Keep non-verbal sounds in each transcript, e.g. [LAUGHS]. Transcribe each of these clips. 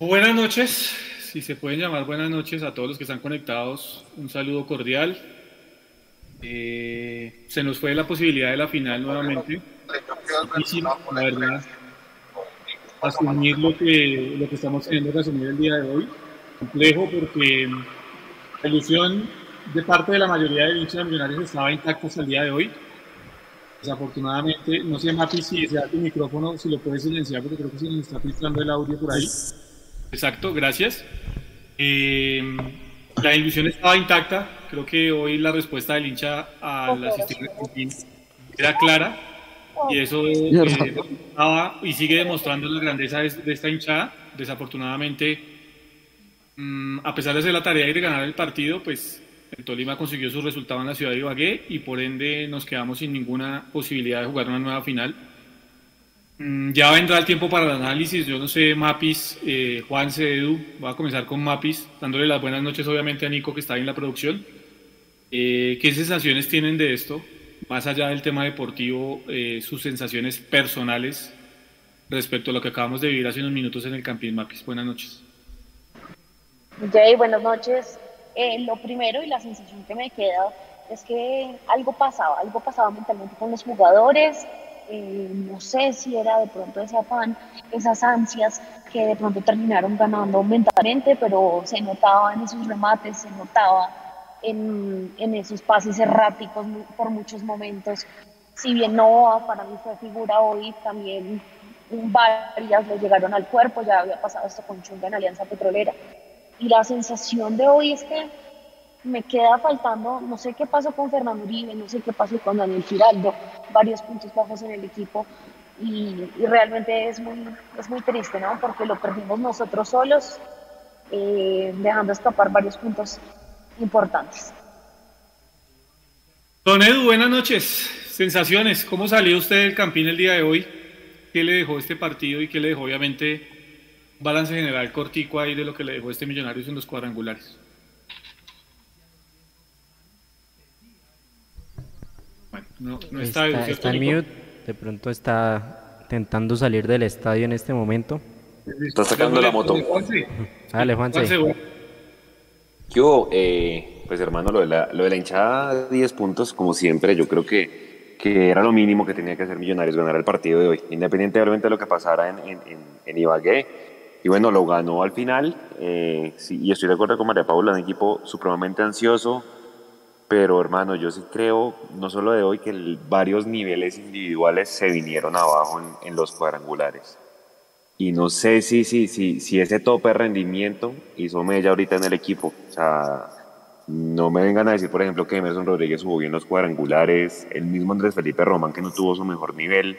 Buenas noches, si se pueden llamar buenas noches a todos los que están conectados, un saludo cordial. Eh, se nos fue la posibilidad de la final nuevamente. La verdad, asumir lo que, lo que estamos teniendo que asumir el día de hoy. Complejo porque la ilusión de parte de la mayoría de hinchas millonarios estaba intacta hasta el día de hoy. Desafortunadamente, no sé, Mapi, si se da tu micrófono, si lo puedes silenciar, porque creo que se nos está filtrando el audio por ahí. Exacto, gracias. Eh, la ilusión estaba intacta. Creo que hoy la respuesta del hincha al asistente era clara. Y eso eh, estaba y sigue demostrando la grandeza de, esta hinchada. Desafortunadamente, mm, a pesar de hacer la tarea y de ganar el partido, pues el Tolima consiguió su resultado en la ciudad de Ibagué y por ende nos quedamos sin ninguna posibilidad de jugar una nueva final. Mm, ya vendrá el tiempo para el análisis. Yo no sé, Mapis, eh, Juan Edu. Voy a comenzar con Mapis, dándole las buenas noches, obviamente, a Nico, que está en la producción. Eh, ¿Qué sensaciones tienen de esto? Más allá del tema deportivo, eh, sus sensaciones personales respecto a lo que acabamos de vivir hace unos minutos en el Campín Mapis. Buenas noches. Jay, buenas noches. Eh, lo primero y la sensación que me queda es que algo pasaba, algo pasaba mentalmente con los jugadores eh, no sé si era de pronto ese afán, esas ansias que de pronto terminaron ganando mentalmente, pero se notaba en esos remates, se notaba en, en esos pases erráticos por muchos momentos. Si bien no para mí fue figura hoy, también varias le llegaron al cuerpo, ya había pasado esto con Chunga en Alianza Petrolera. Y la sensación de hoy es que me queda faltando, no sé qué pasó con Fernando Uribe, no sé qué pasó con Daniel Giraldo, varios puntos bajos en el equipo y, realmente es muy, es muy triste, ¿no? Porque lo perdimos nosotros solos, eh, dejando escapar varios puntos importantes. Don Edu, buenas noches. Sensaciones, ¿cómo salió usted del Campín el día de hoy? ¿Qué le dejó este partido y qué le dejó obviamente balance general cortico ahí de lo que le dejó este Millonarios en los cuadrangulares? No, está, está, en mute, de pronto está intentando salir del estadio en este momento. Está sacando la moto. Dale, Juanse. Yo, eh, pues hermano, lo de, la, lo de la hinchada, 10 puntos, como siempre, yo creo que, que era lo mínimo que tenía que hacer Millonarios ganar el partido de hoy, independientemente de lo que pasara en, en, en, Ibagué. Y bueno, lo ganó al final. Eh, sí, y estoy de acuerdo con María Paula, un equipo supremamente ansioso, pero hermano, yo sí creo, no solo de hoy, que varios niveles individuales se vinieron abajo en, los cuadrangulares. Y no sé si, si, si, si ese tope de rendimiento hizo mella ahorita en el equipo. O sea, no me vengan a decir, por ejemplo, que Emerson Rodríguez jugó bien los cuadrangulares, el mismo Andrés Felipe Román que no tuvo su mejor nivel.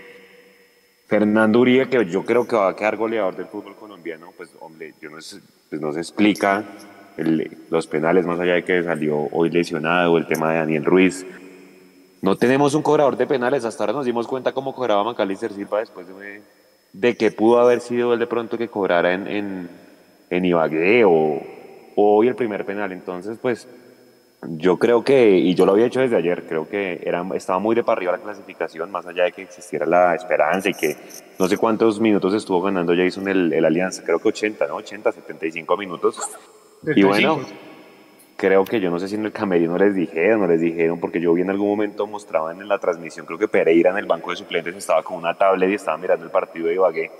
Fernando Uribe, que yo creo que va a quedar goleador del fútbol colombiano, pues hombre, yo no, pues no se explica los penales, más allá de que salió hoy lesionado, el tema de Daniel Ruiz. No tenemos un cobrador de penales, hasta ahora nos dimos cuenta cómo cobraba Macalister Silva después de, de, que pudo haber sido él de pronto que cobrara en, en, en Ibagué o, hoy el primer penal. Entonces, pues yo creo que, y yo lo había hecho desde ayer, creo que era, estaba muy de para arriba la clasificación, más allá de que existiera la esperanza y que no sé cuántos minutos estuvo ganando Jason el, el Alianza, creo que 80, ¿no? 80, 75 minutos. Y bueno, creo que yo no sé si en el camerino les dijeron, no les dijeron, porque yo vi en algún momento mostraban en la transmisión, creo que Pereira en el banco de suplentes estaba con una tablet y estaba mirando el partido de Ibagué.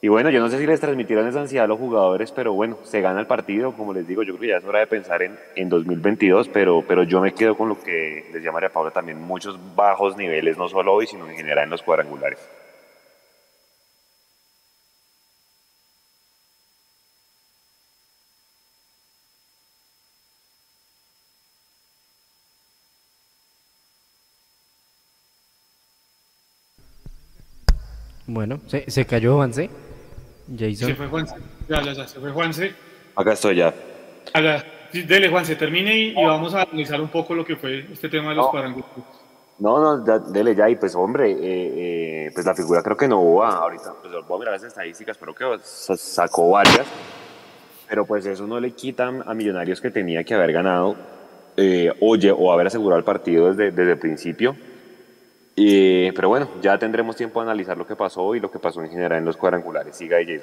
Y bueno, yo no sé si les transmitieron esa ansiedad a los jugadores, pero bueno, se gana el partido, como les digo, yo creo que ya es hora de pensar en, en 2022, pero, pero yo me quedo con lo que les llamaría Pablo también, muchos bajos niveles, no solo hoy, sino en general en los cuadrangulares. Bueno, se, se cayó Juanse. Jason. Se fue Juanse. Ya, ya, ya, se fue Juanse. Acá estoy ya. Acá. Dele, Juanse, termine y, vamos a analizar un poco lo que fue este tema de los no. No, no, dele ya, y pues hombre, eh, eh, pues la figura creo que no va ahorita, pues voy a mirar las estadísticas, pero que sacó varias, pero pues eso no le quita a Millonarios que tenía que haber ganado, eh, oye, o haber asegurado el partido desde, desde el principio, pero bueno, ya tendremos tiempo de analizar lo que pasó y lo que pasó en general en los cuadrangulares. Siga ahí,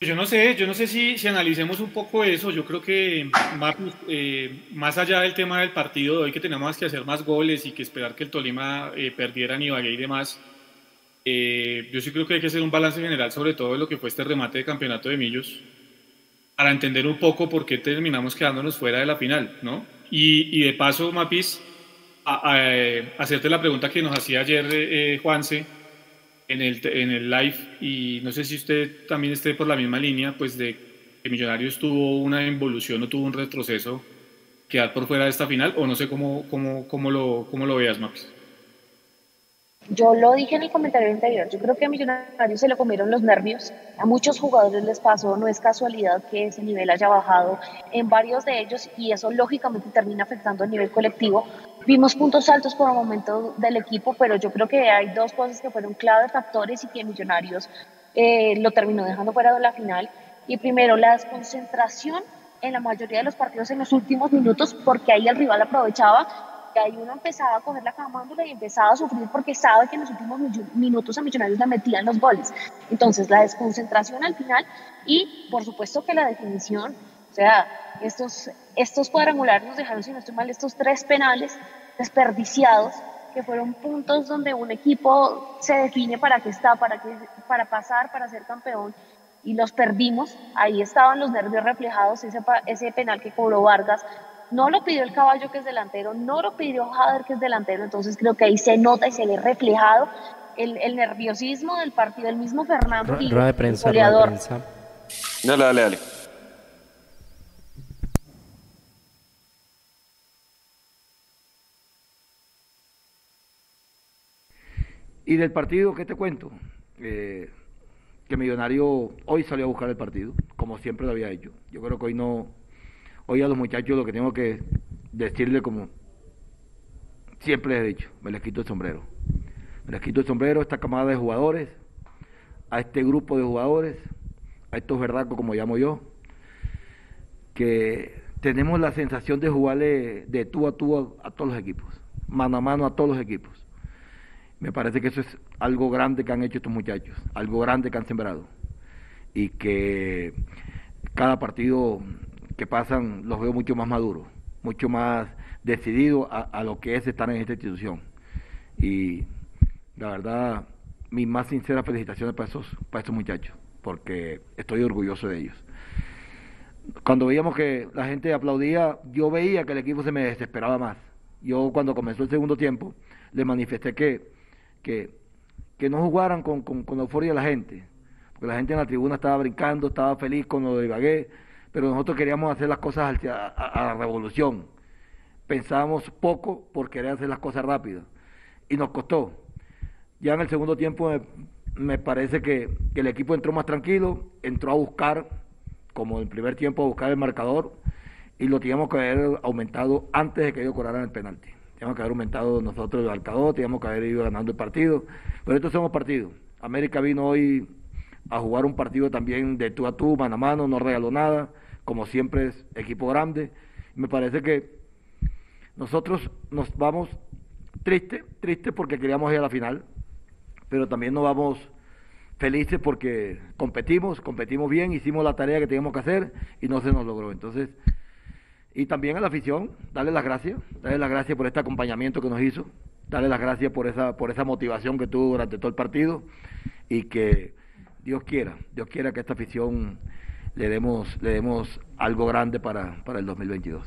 Yo no sé, yo no sé si, si analicemos un poco eso. Yo creo que eh, más allá del tema del partido de hoy, que tenemos que hacer más goles y que esperar que el Tolima eh, perdiera ni Ibagué y demás, eh, yo sí creo que hay que hacer un balance general sobre todo de lo que fue este remate de campeonato de Millos para entender un poco por qué terminamos quedándonos fuera de la final, ¿no? Y, de paso, Mapis, a, hacerte la pregunta que nos hacía ayer Juanse en el, en el live y no sé si usted también esté por la misma línea, pues de que Millonarios tuvo una involución o tuvo un retroceso, quedar por fuera de esta final o no sé cómo, cómo, cómo, lo, cómo lo veas, Max. Yo lo dije en el comentario anterior, yo creo que a Millonarios se le comieron los nervios, a muchos jugadores les pasó, no es casualidad que ese nivel haya bajado en varios de ellos y eso lógicamente termina afectando a nivel colectivo. Vimos puntos altos por el momento del equipo, pero yo creo que hay dos cosas que fueron clave factores y que Millonarios eh, lo terminó dejando fuera de la final. Y primero, la desconcentración en la mayoría de los partidos en los últimos minutos, porque ahí el rival aprovechaba y ahí uno empezaba a coger la camándula y empezaba a sufrir porque sabe que en los últimos minutos a Millonarios le metían los goles. Entonces, la desconcentración al final y, por supuesto, que la definición, o sea, estos, estos cuadrangulares nos dejaron, si no estoy mal, estos tres penales desperdiciados que fueron puntos donde un equipo se define para qué está, para, qué, para pasar, para ser campeón, y los perdimos. Ahí estaban los nervios reflejados, ese, ese penal que cobró Vargas, no lo pidió el caballo que es delantero, no lo pidió Jader que es delantero, entonces creo que ahí se nota y se ve reflejado el, el nerviosismo del partido, el mismo Fernando y de prensa, de prensa. Dale, dale, dale. Y del partido, ¿qué te cuento? Eh, que Millonario hoy salió a buscar el partido, como siempre lo había hecho. Yo creo que hoy no, Hoy a los muchachos lo que tengo que decirle como siempre les he dicho, me les quito el sombrero. Me les quito el sombrero a esta camada de jugadores, a este grupo de jugadores, a estos verdacos como llamo yo, que tenemos la sensación de jugarle de tú a tú a, todos los equipos, mano a mano a todos los equipos. Me parece que eso es algo grande que han hecho estos muchachos, algo grande que han sembrado. Y que cada partido que pasan los veo mucho más maduros, mucho más decididos a, lo que es estar en esta institución. Y la verdad, mis más sinceras felicitaciones para esos, para estos muchachos, porque estoy orgulloso de ellos. Cuando veíamos que la gente aplaudía, yo veía que el equipo se me desesperaba más. Yo cuando comenzó el segundo tiempo, le manifesté que, que, no jugaran con, con, con euforia la gente, porque la gente en la tribuna estaba brincando, estaba feliz con lo de pero nosotros queríamos hacer las cosas a, la revolución. Pensábamos poco por querer hacer las cosas rápido y nos costó. Ya en el segundo tiempo me, parece que, el equipo entró más tranquilo, entró a buscar, como en el primer tiempo, a buscar el marcador y lo teníamos que haber aumentado antes de que ellos cobraran el penalti. Teníamos que haber aumentado nosotros el marcador, teníamos que haber ido ganando el partido, pero estos somos partidos. América vino hoy a jugar un partido también de tú a tú, mano a mano, no regaló nada como siempre es equipo grande. Me parece que nosotros nos vamos triste, triste porque queríamos ir a la final, pero también nos vamos felices porque competimos, competimos bien, hicimos la tarea que teníamos que hacer y no se nos logró. Entonces, y también a la afición, darle las gracias, darle las gracias por este acompañamiento que nos hizo, darle las gracias por esa, por esa motivación que tuvo durante todo el partido y que Dios quiera, Dios quiera que esta afición le demos, le demos algo grande para, el 2022.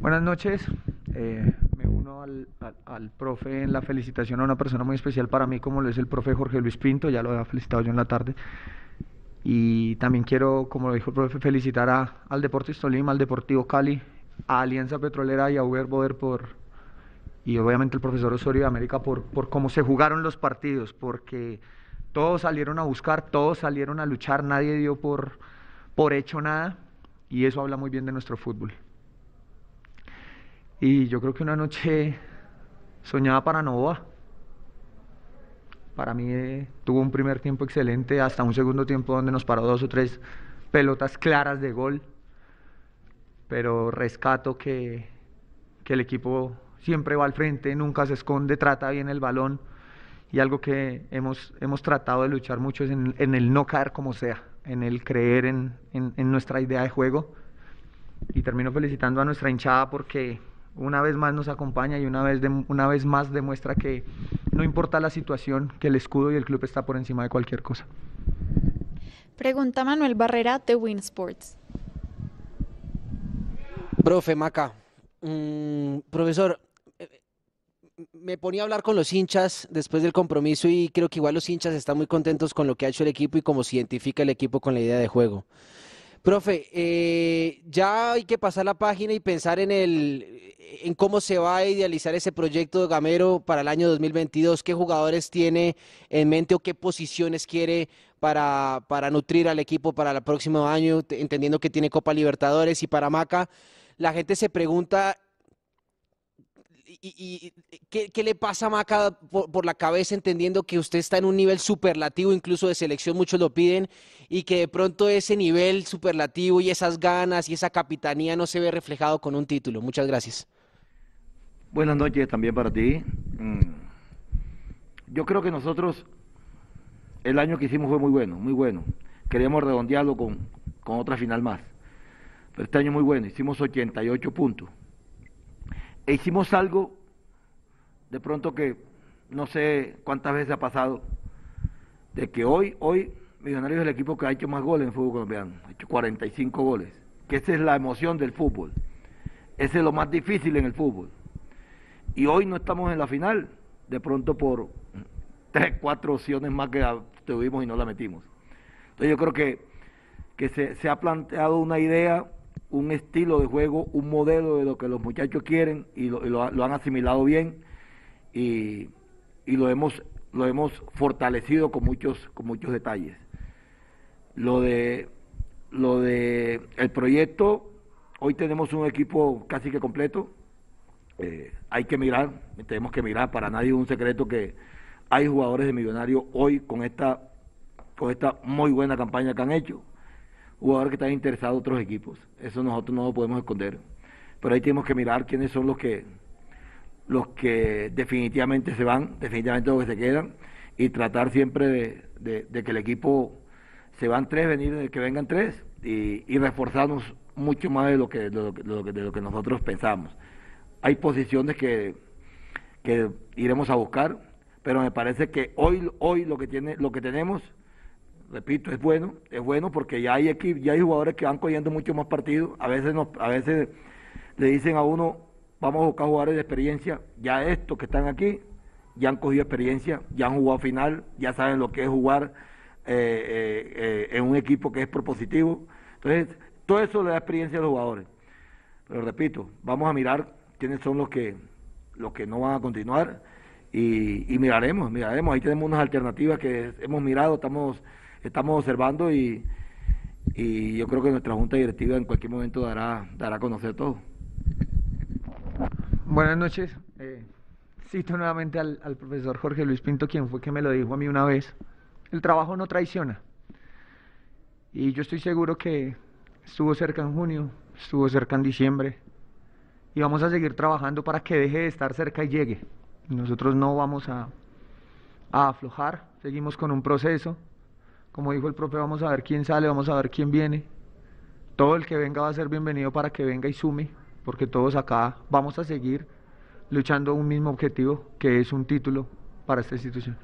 Buenas noches. Eh, me uno al, profe en la felicitación a una persona muy especial para mí, como lo es el profe Jorge Luis Pinto, ya lo había felicitado yo en la tarde. Y también quiero, como lo dijo el profe, felicitar a, al Deportes Tolima, al Deportivo Cali, a Alianza Petrolera y a Uber Boder por, y obviamente el profesor Osorio de América por, por cómo se jugaron los partidos, porque todos salieron a buscar, todos salieron a luchar, nadie dio por, por hecho nada y eso habla muy bien de nuestro fútbol. Y yo creo que una noche soñada para Nova. Para mí eh, tuvo un primer tiempo excelente, hasta un segundo tiempo donde nos paró dos o tres pelotas claras de gol. Pero rescato que, que el equipo siempre va al frente, nunca se esconde, trata bien el balón y algo que hemos, hemos tratado de luchar mucho es en, el no caer como sea, en el creer en, en, nuestra idea de juego. Y termino felicitando a nuestra hinchada porque una vez más nos acompaña y una vez, una vez más demuestra que no importa la situación, que el escudo y el club está por encima de cualquier cosa. Pregunta Manuel Barrera de Win Sports. Profe Maca, mm, profesor, eh, me ponía a hablar con los hinchas después del compromiso y creo que igual los hinchas están muy contentos con lo que ha hecho el equipo y cómo se identifica el equipo con la idea de juego. Profe, eh, ya hay que pasar la página y pensar en, el, en cómo se va a idealizar ese proyecto de Gamero para el año 2022. ¿Qué jugadores tiene en mente o qué posiciones quiere para, para nutrir al equipo para el próximo año, entendiendo que tiene Copa Libertadores y para Maca? La gente se pregunta y, ¿qué, le pasa a Maca por, la cabeza entendiendo que usted está en un nivel superlativo, incluso de selección, muchos lo piden, y que de pronto ese nivel superlativo y esas ganas y esa capitanía no se ve reflejado con un título? Muchas gracias. Buenas noches también para ti. Mm. Yo creo que nosotros el año que hicimos fue muy bueno, muy bueno. Queríamos redondearlo con, con otra final más. Pero este año muy bueno, hicimos 88 puntos e hicimos algo, de pronto que no sé cuántas veces ha pasado, de que hoy, hoy, Millonarios es el equipo que ha hecho más goles en fútbol colombiano, ha hecho 45 goles, que esa es la emoción del fútbol, ese es lo más difícil en el fútbol. Y hoy no estamos en la final, de pronto por tres, cuatro opciones más que tuvimos y no la metimos. Entonces yo creo que, que se, se ha planteado una idea un estilo de juego, un modelo de lo que los muchachos quieren y lo, han asimilado bien y, lo hemos fortalecido con muchos con muchos detalles. Lo de lo de el proyecto, hoy tenemos un equipo casi que completo. Eh, hay que mirar, tenemos que mirar, para nadie es un secreto que hay jugadores de Millonarios hoy con esta con esta muy buena campaña que han hecho jugadores que están interesados otros equipos. Eso nosotros no lo podemos esconder. Pero ahí tenemos que mirar quiénes son los que los que definitivamente se van, definitivamente los que se quedan, y tratar siempre de, que el equipo se van tres, venir que vengan tres, y, reforzarnos mucho más de lo que, de lo, que, de lo que nosotros pensamos. Hay posiciones que, que iremos a buscar, pero me parece que hoy, hoy lo que tiene, lo que tenemos repito, es bueno, es bueno porque ya hay ya hay jugadores que van cogiendo mucho más partidos. A veces a veces le dicen a uno, vamos a buscar jugadores de experiencia. Ya estos que están aquí, ya han cogido experiencia, ya han jugado final, ya saben lo que es jugar eh, eh, eh, en un equipo que es propositivo. Entonces, todo eso le da experiencia a los jugadores. Pero repito, vamos a mirar quiénes son los que los que no van a continuar y, y miraremos, miraremos. Ahí tenemos unas alternativas que hemos mirado, estamos estamos observando y, y yo creo que nuestra junta directiva en cualquier momento dará, dará a conocer todo. Buenas noches. Eh, cito nuevamente al, al, profesor Jorge Luis Pinto, quien fue que me lo dijo a mí una vez. El trabajo no traiciona. Y yo estoy seguro que estuvo cerca en junio, estuvo cerca en diciembre. Y vamos a seguir trabajando para que deje de estar cerca y llegue. Nosotros no vamos a, a aflojar, seguimos con un proceso. Como dijo el profe, vamos a ver quién sale, vamos a ver quién viene. Todo el que venga va a ser bienvenido para que venga y sume, porque todos acá vamos a seguir luchando un mismo objetivo, que es un título para esta institución.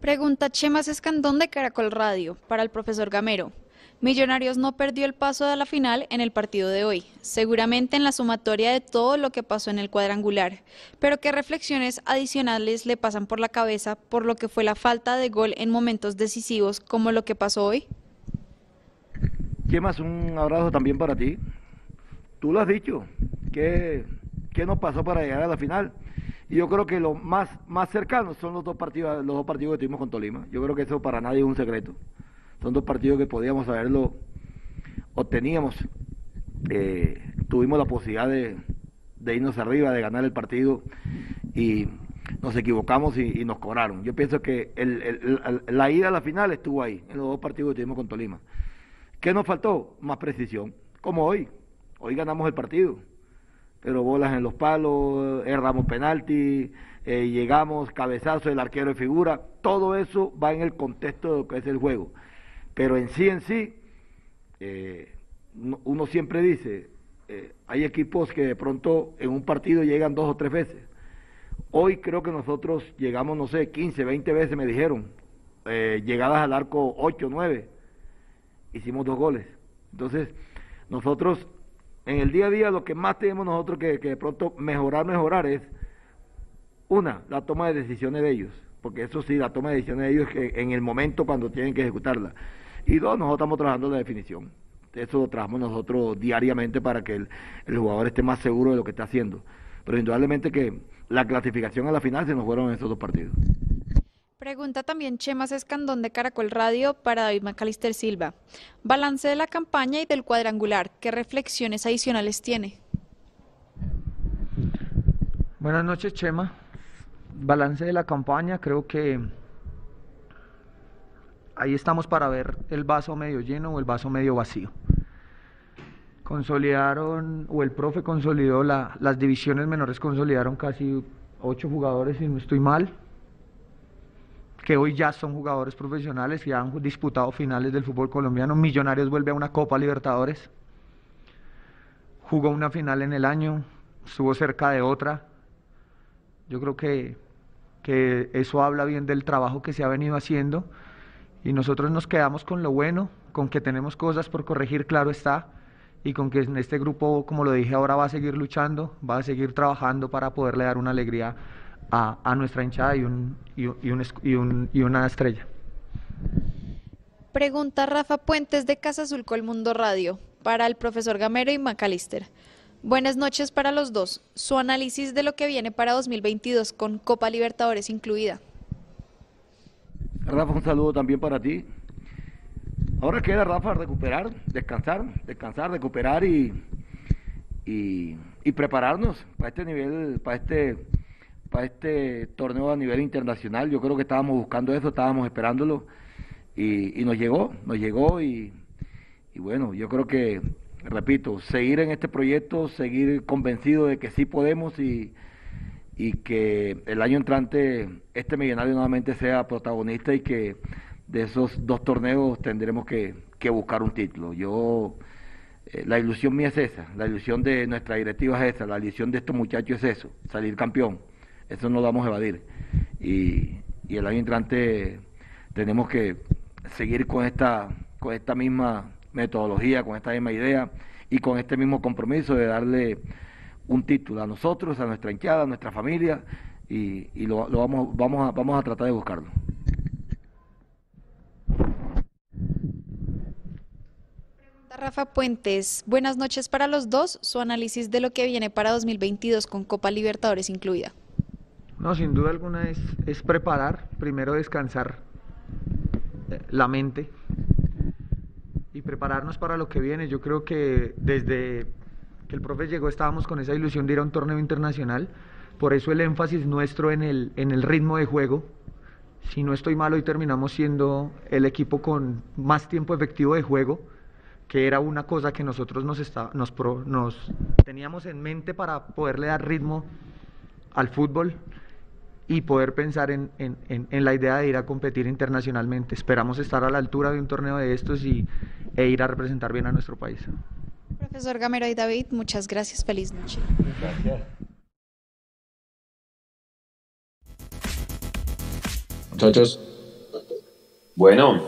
Pregunta Chemas Escandón de Caracol Radio para el profesor Gamero. Millonarios no perdió el paso de la final en el partido de hoy, seguramente en la sumatoria de todo lo que pasó en el cuadrangular, pero ¿qué reflexiones adicionales le pasan por la cabeza por lo que fue la falta de gol en momentos decisivos como lo que pasó hoy? más un abrazo también para ti. Tú lo has dicho, ¿qué, qué nos pasó para llegar a la final? Y yo creo que lo más, más cercano son los dos partidos, los dos partidos que tuvimos con Tolima. Yo creo que eso para nadie es un secreto. Son dos partidos que podíamos haberlo obteníamos. Eh, tuvimos la posibilidad de, irnos arriba, de ganar el partido y nos equivocamos y, nos cobraron. Yo pienso que la ida a la final estuvo ahí, en los dos partidos que tuvimos con Tolima. ¿Qué nos faltó? Más precisión, como hoy. Hoy ganamos el partido, pero bolas en los palos, erramos penalti, eh, llegamos, cabezazo, el arquero de figura, todo eso va en el contexto de lo que es el juego. Pero en sí, en sí, eh, uno siempre dice, eh, hay equipos que de pronto en un partido llegan dos o tres veces. Hoy creo que nosotros llegamos, no sé, 15, 20 veces, me dijeron, llegadas al arco 8, 9, hicimos dos goles. Entonces, nosotros en el día a día lo que más tenemos nosotros que, de pronto mejorar, mejorar es, una, la toma de decisiones de ellos, porque eso sí, la toma de decisiones de ellos que en el momento cuando tienen que ejecutarla. Y dos, nosotros estamos trabajando la definición. Eso lo trabajamos nosotros diariamente para que el, el jugador esté más seguro de lo que está haciendo. Pero indudablemente que la clasificación a la final se nos fueron en esos dos partidos. Pregunta también Chemas Escandón de Caracol Radio para David Macalister Silva. Balance de la campaña y del cuadrangular. ¿Qué reflexiones adicionales tiene? Buenas noches, Chema. Balance de la campaña, creo que ahí estamos para ver el vaso medio lleno o el vaso medio vacío. Consolidaron, o el profe consolidó, las divisiones menores consolidaron casi ocho jugadores, si no estoy mal que hoy ya son jugadores profesionales y han disputado finales del fútbol colombiano. Millonarios vuelve a una Copa Libertadores. Jugó una final en el año, estuvo cerca de otra. Yo creo que, que eso habla bien del trabajo que se ha venido haciendo y nosotros nos quedamos con lo bueno, con que tenemos cosas por corregir, claro está, y con que en este grupo, como lo dije ahora, va a seguir luchando, va a seguir trabajando para poderle dar una alegría a, nuestra hinchada y, un, y, un, y, una estrella. Pregunta Rafa Puentes de Casa Azul Colmundo Radio para el profesor Gamero y Macalister. Buenas noches para los dos. Su análisis de lo que viene para 2022 con Copa Libertadores incluida. Rafa, un saludo también para ti. Ahora queda, Rafa, recuperar, descansar, descansar, recuperar y, y, y prepararnos para este nivel, para este para este torneo a nivel internacional. Yo creo que estábamos buscando eso, estábamos esperándolo y, nos llegó, nos llegó y, bueno, yo creo que, repito, seguir en este proyecto, seguir convencido de que sí podemos y, y que el año entrante este millonario nuevamente sea protagonista y que de esos dos torneos tendremos que, buscar un título. Yo, eh, la ilusión mía es esa, la ilusión de nuestra directiva es esa, la ilusión de estos muchachos es eso, salir campeón. Eso no lo vamos a evadir. Y, el año entrante tenemos que seguir con esta, con esta misma metodología, con esta misma idea y con este mismo compromiso de darle un título a nosotros, a nuestra hinchada, a nuestra familia y, lo, vamos, vamos, a, vamos a tratar de buscarlo. Rafa Puentes, buenas noches para los dos. Su análisis de lo que viene para 2022 con Copa Libertadores incluida. No, sin duda alguna es, es preparar, primero descansar eh, la mente y prepararnos para lo que viene. Yo creo que desde que el profe llegó estábamos con esa ilusión de ir a un torneo internacional, por eso el énfasis nuestro en el, en el ritmo de juego. Si no estoy mal, hoy terminamos siendo el equipo con más tiempo efectivo de juego, que era una cosa que nosotros nos, está, nos, nos teníamos en mente para poderle dar ritmo al fútbol y poder pensar en, la idea de ir a competir internacionalmente. Esperamos estar a la altura de un torneo de estos y, e ir a representar bien a nuestro país. Profesor Gamero y David, muchas gracias. Feliz noche. Gracias. Muchachos. Bueno.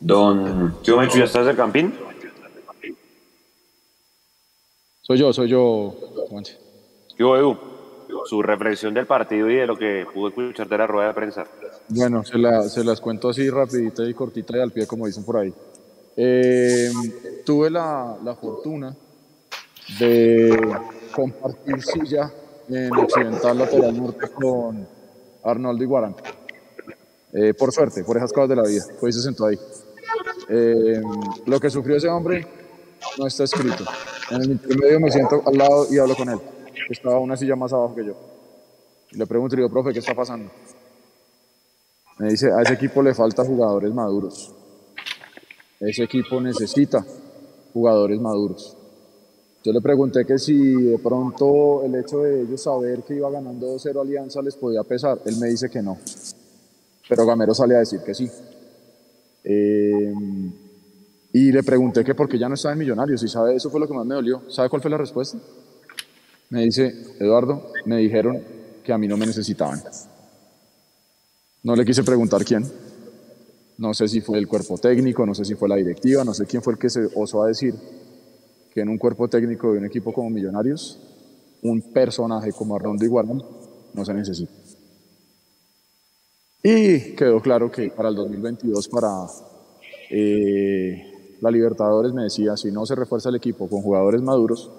Don hecho ¿ya estás de campín? Soy yo, soy yo, Yo, Edu su reflexión del partido y de lo que pudo escuchar de la rueda de prensa. Bueno, se, las cuento así rapidita y cortita y al pie, como dicen por ahí. Eh, tuve la, fortuna de compartir silla en Occidental Lateral Norte con Arnoldo Iguarán. Eh, por suerte, por esas cosas de la vida, fue y se sentó ahí. Eh, lo que sufrió ese hombre no está escrito. En el intermedio me siento al lado y hablo con él estaba una silla más abajo que yo. le pregunto, digo, profe, ¿qué está pasando? Me dice, a ese equipo le falta jugadores maduros. Ese equipo necesita jugadores maduros. Yo le pregunté que si de pronto el hecho de ellos saber que iba ganando 2-0 Alianza les podía pesar. Él me dice que no. Pero Gamero sale a decir que sí. Eh, y le pregunté que por qué ya no estaba en Millonarios. Y sabe, eso fue lo que más me dolió. ¿Sabe cuál fue la respuesta? Me dice, Eduardo, me dijeron que a mí no me necesitaban. No le quise preguntar quién. No sé si fue el cuerpo técnico, no sé si fue la directiva, no sé quién fue el que se osó a decir que en un cuerpo técnico de un equipo como Millonarios, un personaje como Arnondo Iguarán no se necesita. Y quedó claro que para el 2022, para eh, la Libertadores, me decía, si no se refuerza el equipo con jugadores maduros,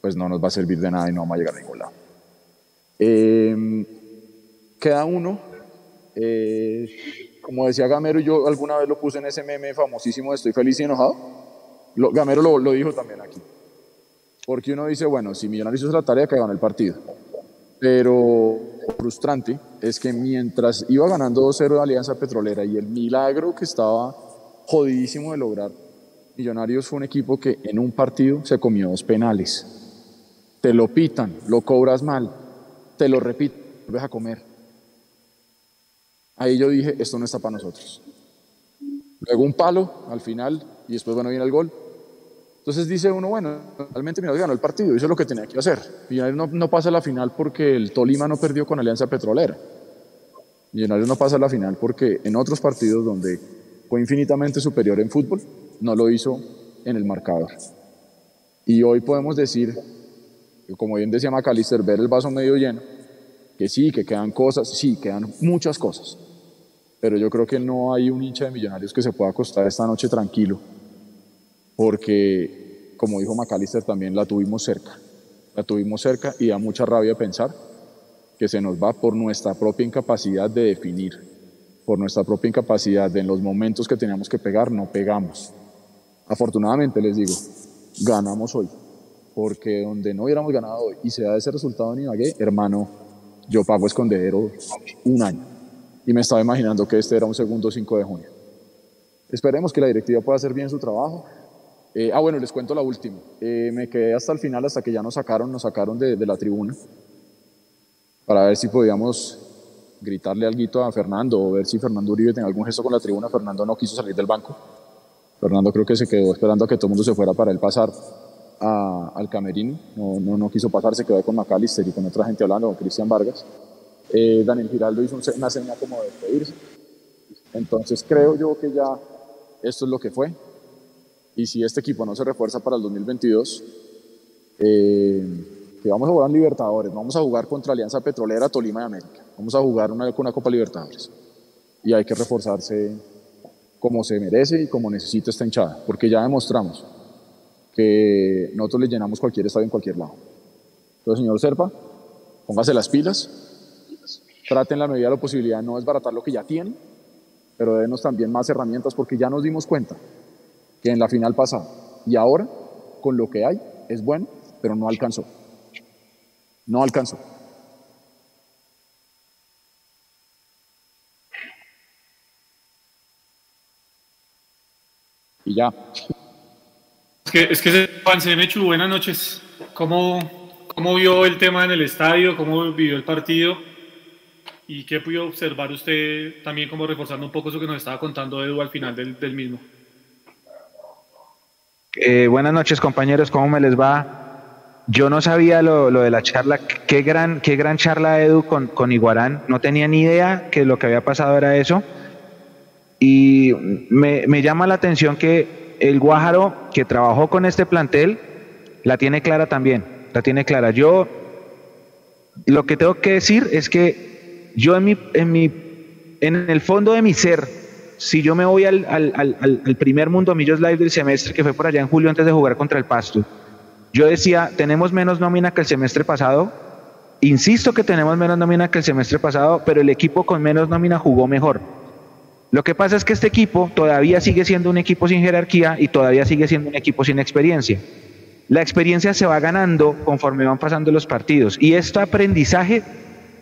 pues no nos va a servir de nada y no vamos a llegar a ningún lado. Eh, queda uno. Eh, como decía Gamero, yo alguna vez lo puse en ese meme famosísimo de Estoy feliz y enojado. Gamero lo, lo, dijo también aquí. Porque uno dice, bueno, si Millonarios hizo la tarea, que ganó el partido. Pero frustrante es que mientras iba ganando 2-0 de Alianza Petrolera y el milagro que estaba jodidísimo de lograr, Millonarios fue un equipo que en un partido se comió dos penales. Te lo pitan, lo cobras mal, te lo repito, vuelves a comer. Ahí yo dije, esto no está para nosotros. Luego un palo al final y después, bueno, viene el gol. Entonces dice uno, bueno, realmente Millonarios ganó el partido, hizo lo que tenía que hacer. Millonarios no, no pasa a la final porque el Tolima no perdió con Alianza Petrolera. Millonarios no pasa a la final porque en otros partidos donde fue infinitamente superior en fútbol, no lo hizo en el marcador. Y hoy podemos decir, como bien decía Macalister, ver el vaso medio lleno, que sí, que quedan cosas, sí, quedan muchas cosas. Pero yo creo que no hay un hincha de millonarios que se pueda acostar esta noche tranquilo porque, como dijo Macalister, también la tuvimos cerca. La tuvimos cerca y da mucha rabia pensar que se nos va por nuestra propia incapacidad de definir, por nuestra propia incapacidad de en los momentos que teníamos que pegar, no pegamos. Afortunadamente, les digo, ganamos hoy, porque donde no hubiéramos ganado hoy y se da ese resultado en Ibagué, hermano, yo pago escondedero un año. Y me estaba imaginando que este era un segundo 5 de junio. Esperemos que la directiva pueda hacer bien su trabajo, eh, ah, bueno, les cuento la última. Eh, me quedé hasta el final, hasta que ya nos sacaron, nos sacaron de, de la tribuna, para ver si podíamos gritarle algo a Fernando o ver si Fernando Uribe tenía algún gesto con la tribuna. Fernando no quiso salir del banco. Fernando creo que se quedó esperando a que todo el mundo se fuera para él pasar al camerino. No, no, no, quiso pasar, se quedó con McAllister y con otra gente hablando, con Cristian Vargas. Eh, Daniel Giraldo hizo una seña como de despedirse. Entonces creo yo que ya esto es lo que fue. Y si este equipo no se refuerza para el 2022, eh, que vamos a jugar en Libertadores, vamos a jugar contra Alianza Petrolera, Tolima y América, vamos a jugar una, una Copa Libertadores. Y hay que reforzarse como se merece y como necesita esta hinchada, porque ya demostramos que nosotros le llenamos cualquier estadio en cualquier lado. Entonces, señor Serpa, póngase las pilas, traten la medida de la posibilidad de no desbaratar lo que ya tienen, pero denos también más herramientas porque ya nos dimos cuenta que en la final pasada. Y ahora, con lo que hay, es bueno, pero no alcanzó. No alcanzó. Y ya. Es que, es que Juan Semechu, buenas noches. ¿Cómo, ¿Cómo vio el tema en el estadio? ¿Cómo vivió el partido? ¿Y qué pudo observar usted también como reforzando un poco eso que nos estaba contando Edu al final del, del mismo? Eh, buenas noches compañeros, ¿cómo me les va? Yo no sabía lo, lo de la charla, qué gran, qué gran charla Edu con, con Iguarán, no tenía ni idea que lo que había pasado era eso. Y me, me llama la atención que el Guájaro que trabajó con este plantel la tiene clara también, la tiene clara. Yo lo que tengo que decir es que yo en mi, en mi, en el fondo de mi ser, si yo me voy al, al, al, primer Mundo Millos Live del semestre que fue por allá en julio antes de jugar contra el Pasto, yo decía, tenemos menos nómina que el semestre pasado, insisto que tenemos menos nómina que el semestre pasado, pero el equipo con menos nómina jugó mejor. Lo que pasa es que este equipo todavía sigue siendo un equipo sin jerarquía y todavía sigue siendo un equipo sin experiencia. La experiencia se va ganando conforme van pasando los partidos y este aprendizaje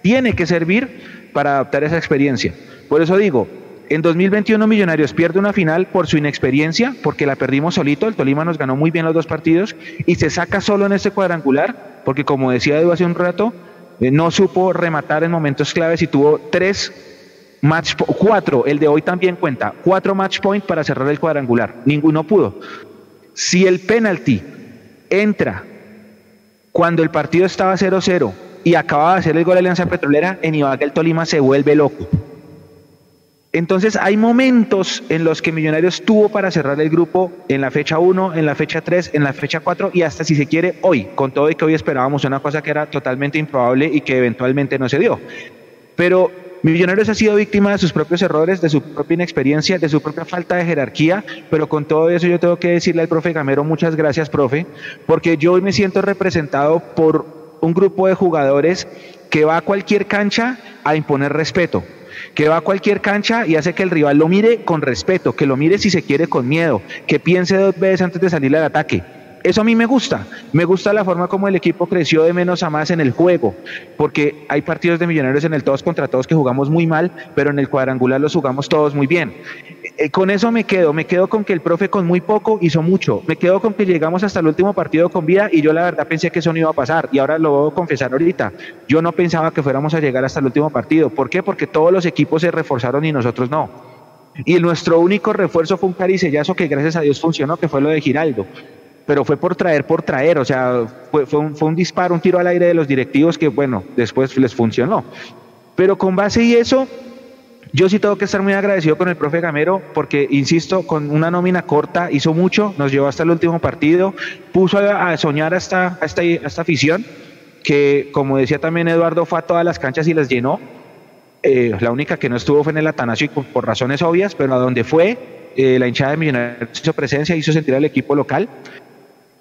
tiene que servir para adaptar esa experiencia. Por eso digo, En 2021 Millonarios pierde una final por su inexperiencia, porque la perdimos solito, el Tolima nos ganó muy bien los dos partidos y se saca solo en este cuadrangular, porque como decía Edu hace un rato, eh, no supo rematar en momentos claves y tuvo tres match, cuatro, el de hoy también cuenta, cuatro match point para cerrar el cuadrangular, ninguno pudo. Si el penalti entra cuando el partido estaba 0-0 y acababa de hacer el gol de Alianza Petrolera, en Ibagué el Tolima se vuelve loco. Entonces hay momentos en los que Millonarios tuvo para cerrar el grupo en la fecha 1, en la fecha 3, en la fecha 4 y hasta si se quiere hoy, con todo y que hoy esperábamos una cosa que era totalmente improbable y que eventualmente no se dio. Pero Millonarios ha sido víctima de sus propios errores, de su propia inexperiencia, de su propia falta de jerarquía, pero con todo eso yo tengo que decirle al profe Gamero muchas gracias, profe, porque yo hoy me siento representado por un grupo de jugadores que va a cualquier cancha a imponer respeto, que va a cualquier cancha y hace que el rival lo mire con respeto, que lo mire si se quiere con miedo, que piense dos veces antes de salir al ataque. Eso a mí me gusta. Me gusta la forma como el equipo creció de menos a más en el juego, porque hay partidos de millonarios en el todos contra todos que jugamos muy mal, pero en el cuadrangular los jugamos todos muy bien. Eh, con eso me quedo, me quedo con que el profe con muy poco hizo mucho, me quedo con que llegamos hasta el último partido con vida y yo la verdad pensé que eso no iba a pasar y ahora lo voy a confesar ahorita. Yo no pensaba que fuéramos a llegar hasta el último partido. ¿Por qué? Porque todos los equipos se reforzaron y nosotros no. Y nuestro único refuerzo fue un caricellazo que gracias a Dios funcionó, que fue lo de Giraldo pero fue por traer, por traer, o sea, fue, un, fue un disparo, un tiro al aire de los directivos que, bueno, después les funcionó. Pero con base y eso, yo sí tengo que estar muy agradecido con el profe Gamero porque, insisto, con una nómina corta hizo mucho, nos llevó hasta el último partido, puso a, a soñar hasta, esta, esta afición, que como decía también Eduardo, fue a todas las canchas y las llenó. Eh, la única que no estuvo fue en el Atanasio por, por razones obvias, pero a donde fue, eh, la hinchada de Millonarios hizo presencia, hizo sentir al equipo local.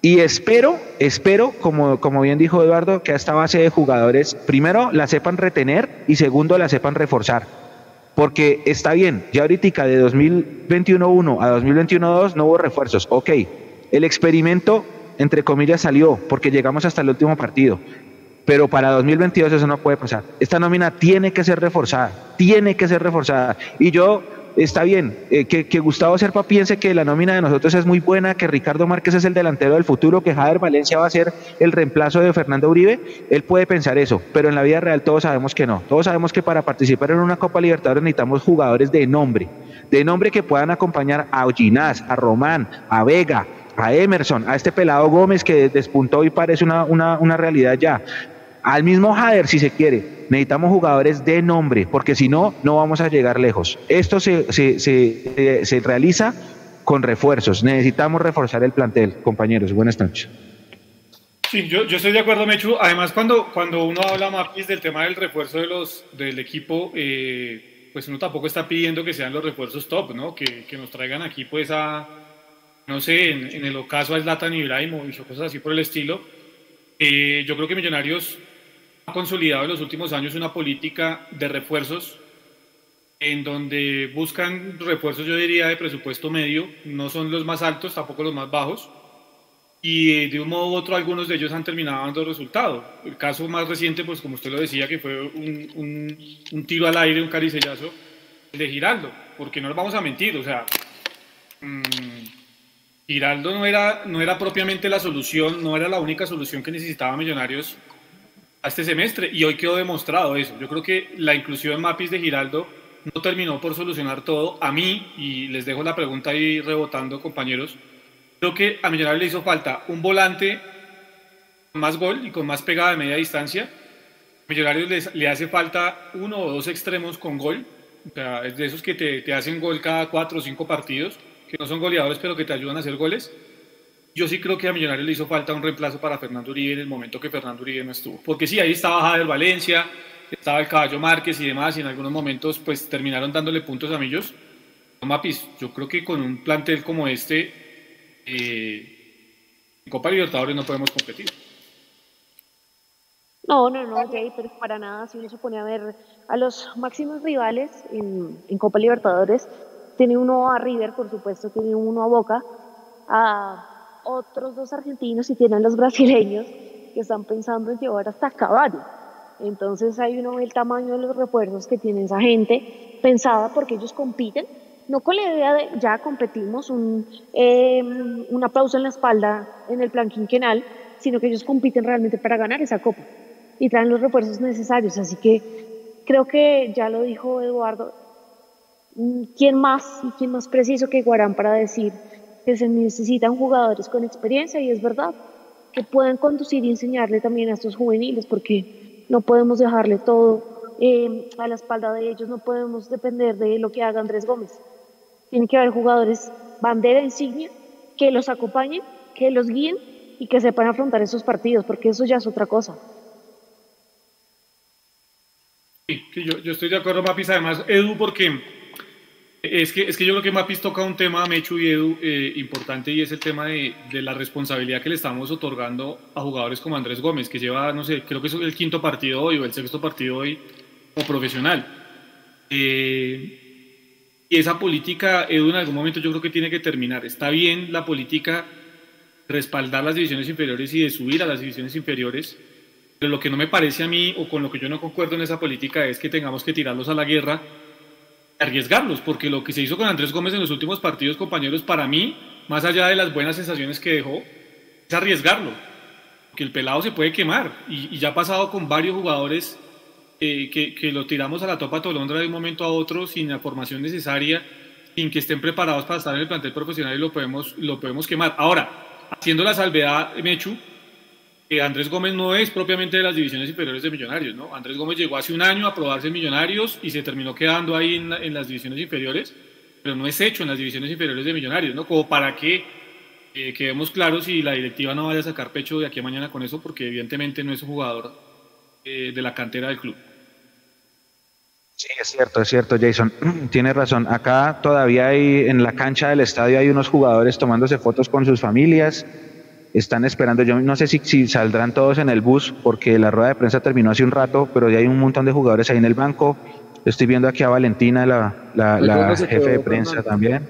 Y espero, espero, como, como bien dijo Eduardo, que a esta base de jugadores, primero la sepan retener y segundo la sepan reforzar. Porque está bien, ya ahorita de 2021-1 a 2021-2 no hubo refuerzos. Ok, el experimento, entre comillas, salió porque llegamos hasta el último partido. Pero para 2022 eso no puede pasar. Esta nómina tiene que ser reforzada, tiene que ser reforzada. Y yo está bien, eh, que, Gustavo Serpa piense que la nómina de nosotros es muy buena, que Ricardo Márquez es el delantero del futuro, que Jader Valencia va a ser el reemplazo de Fernando Uribe, él puede pensar eso, pero en la vida real todos sabemos que no. Todos sabemos que para participar en una Copa Libertadores necesitamos jugadores de nombre, de nombre que puedan acompañar a Ginás, a Román, a Vega, a Emerson, a este pelado Gómez que despuntó y parece una, una, una realidad ya al mismo Jader si se quiere. Necesitamos jugadores de nombre, porque si no, no vamos a llegar lejos. Esto se, se, se, se realiza con refuerzos. Necesitamos reforzar el plantel, compañeros. Buenas noches. Sí, yo, yo estoy de acuerdo, Mechu. Además, cuando, cuando uno habla, Mapis, del tema del refuerzo de los, del equipo, eh, pues uno tampoco está pidiendo que sean los refuerzos top, ¿no? Que, que nos traigan aquí, pues, a, no sé, en, en el ocaso a Zlatan Ibrahimovic o cosas así por el estilo. Eh, yo creo que Millonarios consolidado en los últimos años una política de refuerzos en donde buscan refuerzos, yo diría, de presupuesto medio, no son los más altos, tampoco los más bajos, y de un modo u otro algunos de ellos han terminado dando resultado. El caso más reciente, pues como usted lo decía, que fue un, tiro al aire, un caricellazo de Giraldo, porque no nos vamos a mentir, o sea, mmm, Giraldo no era, no era propiamente la solución, no era la única solución que necesitaba Millonarios este semestre y hoy quedó demostrado eso. Yo creo que la inclusión en Mapis de Giraldo no terminó por solucionar todo. A mí, y les dejo la pregunta ahí rebotando, compañeros, creo que a Millonarios le hizo falta un volante con más gol y con más pegada de media distancia. A Millonarios les, le hace falta uno o dos extremos con gol, o sea, de esos que te, te hacen gol cada cuatro o cinco partidos, que no son goleadores, pero que te ayudan a hacer goles. Yo sí creo que a Millonarios le hizo falta un reemplazo para Fernando Uribe en el momento que Fernando Uribe no estuvo. Porque sí, ahí estaba Javier Valencia, estaba el Caballo Márquez y demás, y en algunos momentos pues terminaron dándole puntos a Millos. Mapis, yo creo que con un plantel como este, eh, en Copa Libertadores no podemos competir. No, no, no, pero para nada, si uno se pone a ver a los máximos rivales en, en Copa Libertadores, tiene uno a River, por supuesto, tiene uno a Boca, a otros dos argentinos y tienen los brasileños que están pensando en llevar hasta caballo. Entonces ahí uno el tamaño de los refuerzos que tiene esa gente pensada porque ellos compiten, no con la idea de ya competimos, un, eh, un aplauso en la espalda en el plan quinquenal, sino que ellos compiten realmente para ganar esa copa y traen los refuerzos necesarios. Así que creo que ya lo dijo Eduardo, mm, ¿quién más y quién más preciso que Guarán para decir que se necesitan jugadores con experiencia y es verdad, que puedan conducir y enseñarle también a estos juveniles, porque no podemos dejarle todo eh, a la espalda de ellos, no podemos depender de lo que haga Andrés Gómez. Tienen que haber jugadores bandera insignia que los acompañen, que los guíen y que sepan afrontar esos partidos, porque eso ya es otra cosa. Sí, yo, yo, estoy de acuerdo, Mapis. Además, Edu, porque es que, es que yo creo que Mapis toca un tema, Mechu y Edu, eh, importante y es el tema de, de, la responsabilidad que le estamos otorgando a jugadores como Andrés Gómez, que lleva, no sé, creo que es el quinto partido hoy o el sexto partido hoy como profesional. Eh, y esa política, Edu, en algún momento yo creo que tiene que terminar. Está bien la política respaldar las divisiones inferiores y de subir a las divisiones inferiores, pero lo que no me parece a mí o con lo que yo no concuerdo en esa política es que tengamos que tirarlos a la guerra, arriesgarlos, porque lo que se hizo con Andrés Gómez en los últimos partidos, compañeros, para mí, más allá de las buenas sensaciones que dejó, es arriesgarlo, que el pelado se puede quemar y, y ya ha pasado con varios jugadores eh, que, que, lo tiramos a la topa tolondra de un momento a otro sin la formación necesaria, sin que estén preparados para estar en el plantel profesional y lo podemos, lo podemos quemar. Ahora, haciendo la salvedad, Mechu, que Andrés Gómez no es propiamente de las divisiones inferiores de Millonarios, ¿no? Andrés Gómez llegó hace un año a probarse Millonarios y se terminó quedando ahí en, las divisiones inferiores, pero no es hecho en las divisiones inferiores de Millonarios, ¿no? Como para que eh, quedemos claros y la directiva no vaya a sacar pecho de aquí a mañana con eso, porque evidentemente no es un jugador eh, de la cantera del club. Sí, es cierto, es cierto, Jason. [CLEARS THROAT] Tienes razón. Acá todavía hay, en la cancha del estadio hay unos jugadores tomándose fotos con sus familias. Están esperando, yo no sé si, si saldrán todos en el bus, porque la rueda de prensa terminó hace un rato, pero ya hay un montón de jugadores ahí en el banco. Estoy viendo aquí a Valentina, la, la, la jefe de prensa Fernando. también.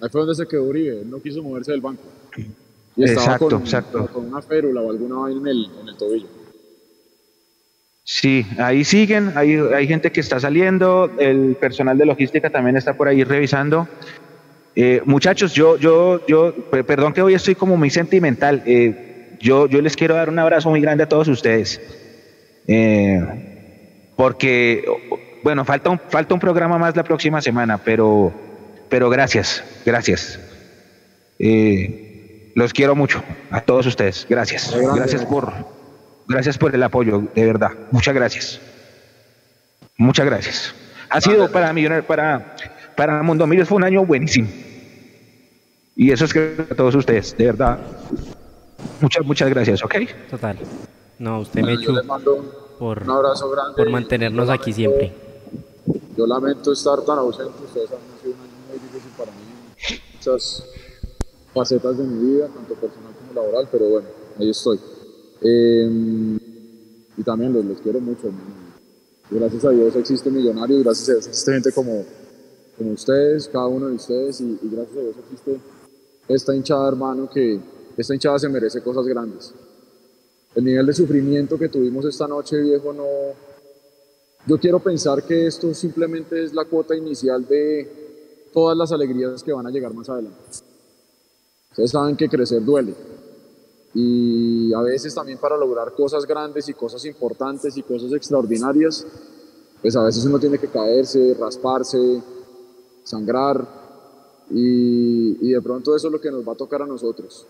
Ahí fue donde se quedó Uribe, no quiso moverse del banco. Y exacto, con, exacto. Con una férula o alguna vaina en el, en el tobillo. Sí, ahí siguen, hay, hay gente que está saliendo, el personal de logística también está por ahí revisando. Eh, muchachos, yo, yo, yo, perdón que hoy estoy como muy sentimental. Eh, yo, yo les quiero dar un abrazo muy grande a todos ustedes. Eh, porque, bueno, falta un, falta un programa más la próxima semana, pero, pero gracias, gracias. Los quiero mucho a todos ustedes. Gracias. Gracias por, Gracias por el apoyo, de verdad. Muchas gracias. Muchas gracias. Ha sido para Millonario, para, para Mundo Millos fue un año buenísimo. Y eso es que a todos ustedes, de verdad. Muchas, muchas gracias, ¿ok? Total. No, usted me echó por, un abrazo grande por mantenernos aquí siempre. Yo lamento estar tan ausente. Ustedes han sido un año muy difícil para mí. Muchas facetas de mi vida, tanto personal como laboral, pero bueno, ahí estoy. Eh, y también los, los quiero mucho. Gracias a Dios existe Millonarios, gracias a Dios existe gente como, como ustedes, cada uno de ustedes, y, y, gracias a Dios existe esta hinchada, hermano, que esta hinchada se merece cosas grandes. El nivel de sufrimiento que tuvimos esta noche, viejo, no... Yo quiero pensar que esto simplemente es la cuota inicial de todas las alegrías que van a llegar más adelante. Ustedes saben que crecer duele y a veces también para lograr cosas grandes y cosas importantes y cosas extraordinarias, pues a veces uno tiene que caerse, rasparse, sangrar y, y de pronto eso es lo que nos va a tocar a nosotros.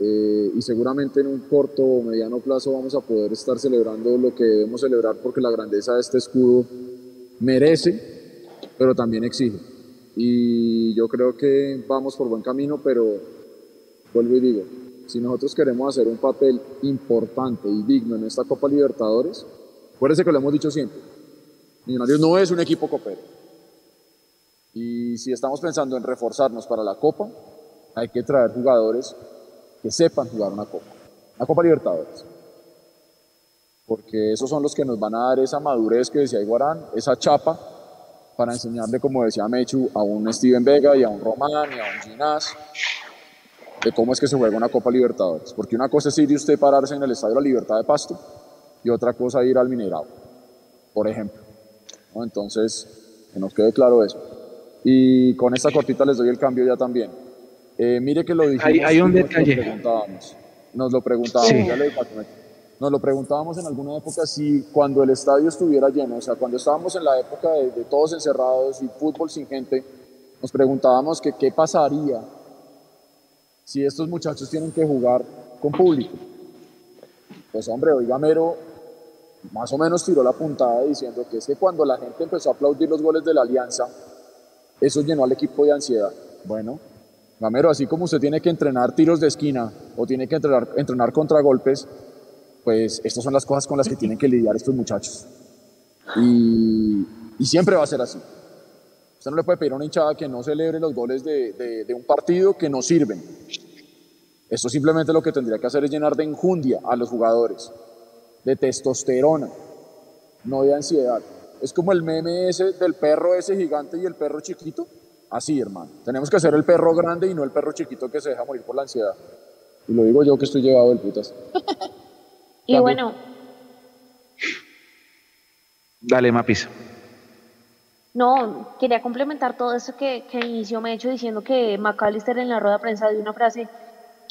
Eh, y seguramente en un corto o mediano plazo vamos a poder estar celebrando lo que debemos celebrar porque la grandeza de este escudo merece, pero también exige. Y yo creo que vamos por buen camino, pero vuelvo y digo, si nosotros queremos hacer un papel importante y digno en esta Copa Libertadores, acuérdense que lo hemos dicho siempre, Millonarios no es un equipo copero. Y si estamos pensando en reforzarnos para la Copa, hay que traer jugadores que sepan jugar una Copa, una Copa Libertadores. Porque esos son los que nos van a dar esa madurez que decía Iguarán, esa chapa, para enseñarle, como decía Mechu, a un Steven Vega y a un Román y a un Ginás, de cómo es que se juega una Copa Libertadores. Porque una cosa es ir y usted pararse en el Estadio de la Libertad de Pasto y otra cosa ir al Minerado, por ejemplo. ¿no? Entonces, que nos quede claro eso. Y con esta cortita les doy el cambio ya también. Eh, mire que lo dijimos. Hay, hay un detalle. Nos lo preguntábamos. Nos lo preguntábamos. Ya le nos lo preguntábamos en alguna época si cuando el estadio estuviera lleno, o sea, cuando estábamos en la época de, todos encerrados y fútbol sin gente, nos preguntábamos que qué pasaría si estos muchachos tienen que jugar con público. Pues hombre, oiga Mero, más o menos tiró la puntada diciendo que es que cuando la gente empezó a aplaudir los goles de la Alianza, eso llenó al equipo de ansiedad. Bueno, Gamero, así como usted tiene que entrenar tiros de esquina o tiene que entrenar, entrenar contragolpes, pues estas son las cosas con las que tienen que lidiar estos muchachos. Y, siempre va a ser así. Usted no le puede pedir a una hinchada que no celebre los goles de, de un partido que no sirven. Esto simplemente lo que tendría que hacer es llenar de enjundia a los jugadores, de testosterona, no de ansiedad. Es como el meme ese del perro ese gigante y el perro chiquito. Así, hermano. Tenemos que hacer el perro grande y no el perro chiquito que se deja morir por la ansiedad. Y lo digo yo que estoy llevado del putas. [LAUGHS] Y bueno. Dale, Mapis. No, quería complementar todo eso que, que inicio me he hecho diciendo que McAllister en la rueda de prensa dio una frase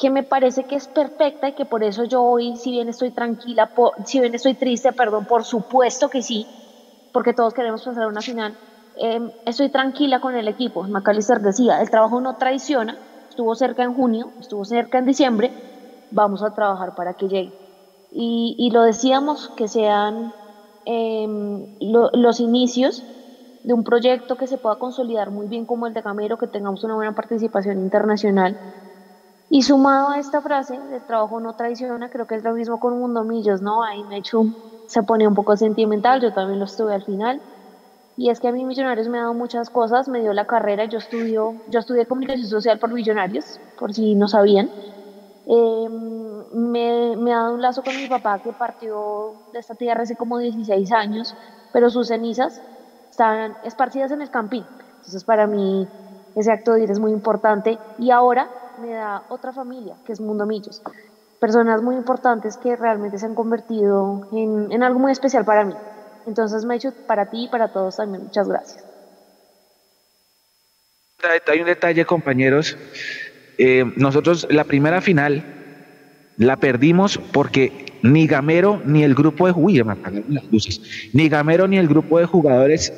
que me parece que es perfecta y que por eso yo hoy, si bien estoy tranquila, si bien estoy triste, perdón, por supuesto que sí, porque todos queremos pasar a una final, em, estoy tranquila con el equipo. McAllister decía, el trabajo no traiciona, estuvo cerca en junio, estuvo cerca en diciembre, vamos a trabajar para que llegue. Y, lo decíamos que sean em, los inicios de un proyecto que se pueda consolidar muy bien como el de Camero, que tengamos una buena participación internacional. Y sumado a esta frase, el trabajo no traiciona, creo que es lo mismo con Mundo Millos, ¿no? Ahí me hecho, se pone un poco sentimental, yo también lo estuve al final. Y es que a mí Millonarios me ha dado muchas cosas, me dio la carrera, yo, estudio, yo estudié comunicación social por Millonarios, por si no sabían. Eh, me, me, ha dado un lazo con mi papá que partió de esta tierra hace como 16 años, pero sus cenizas están esparcidas en el campín. Entonces para mí ese acto de ir es muy importante y ahora me da otra familia, que es Mundo Millos. Personas muy importantes que realmente se han convertido en, en algo muy especial para mí. Entonces me he hecho para ti y para todos también. Muchas gracias. Hay un detalle, compañeros, eh, nosotros la primera final la perdimos porque ni Gamero ni el grupo de ni Gamero ni el grupo de jugadores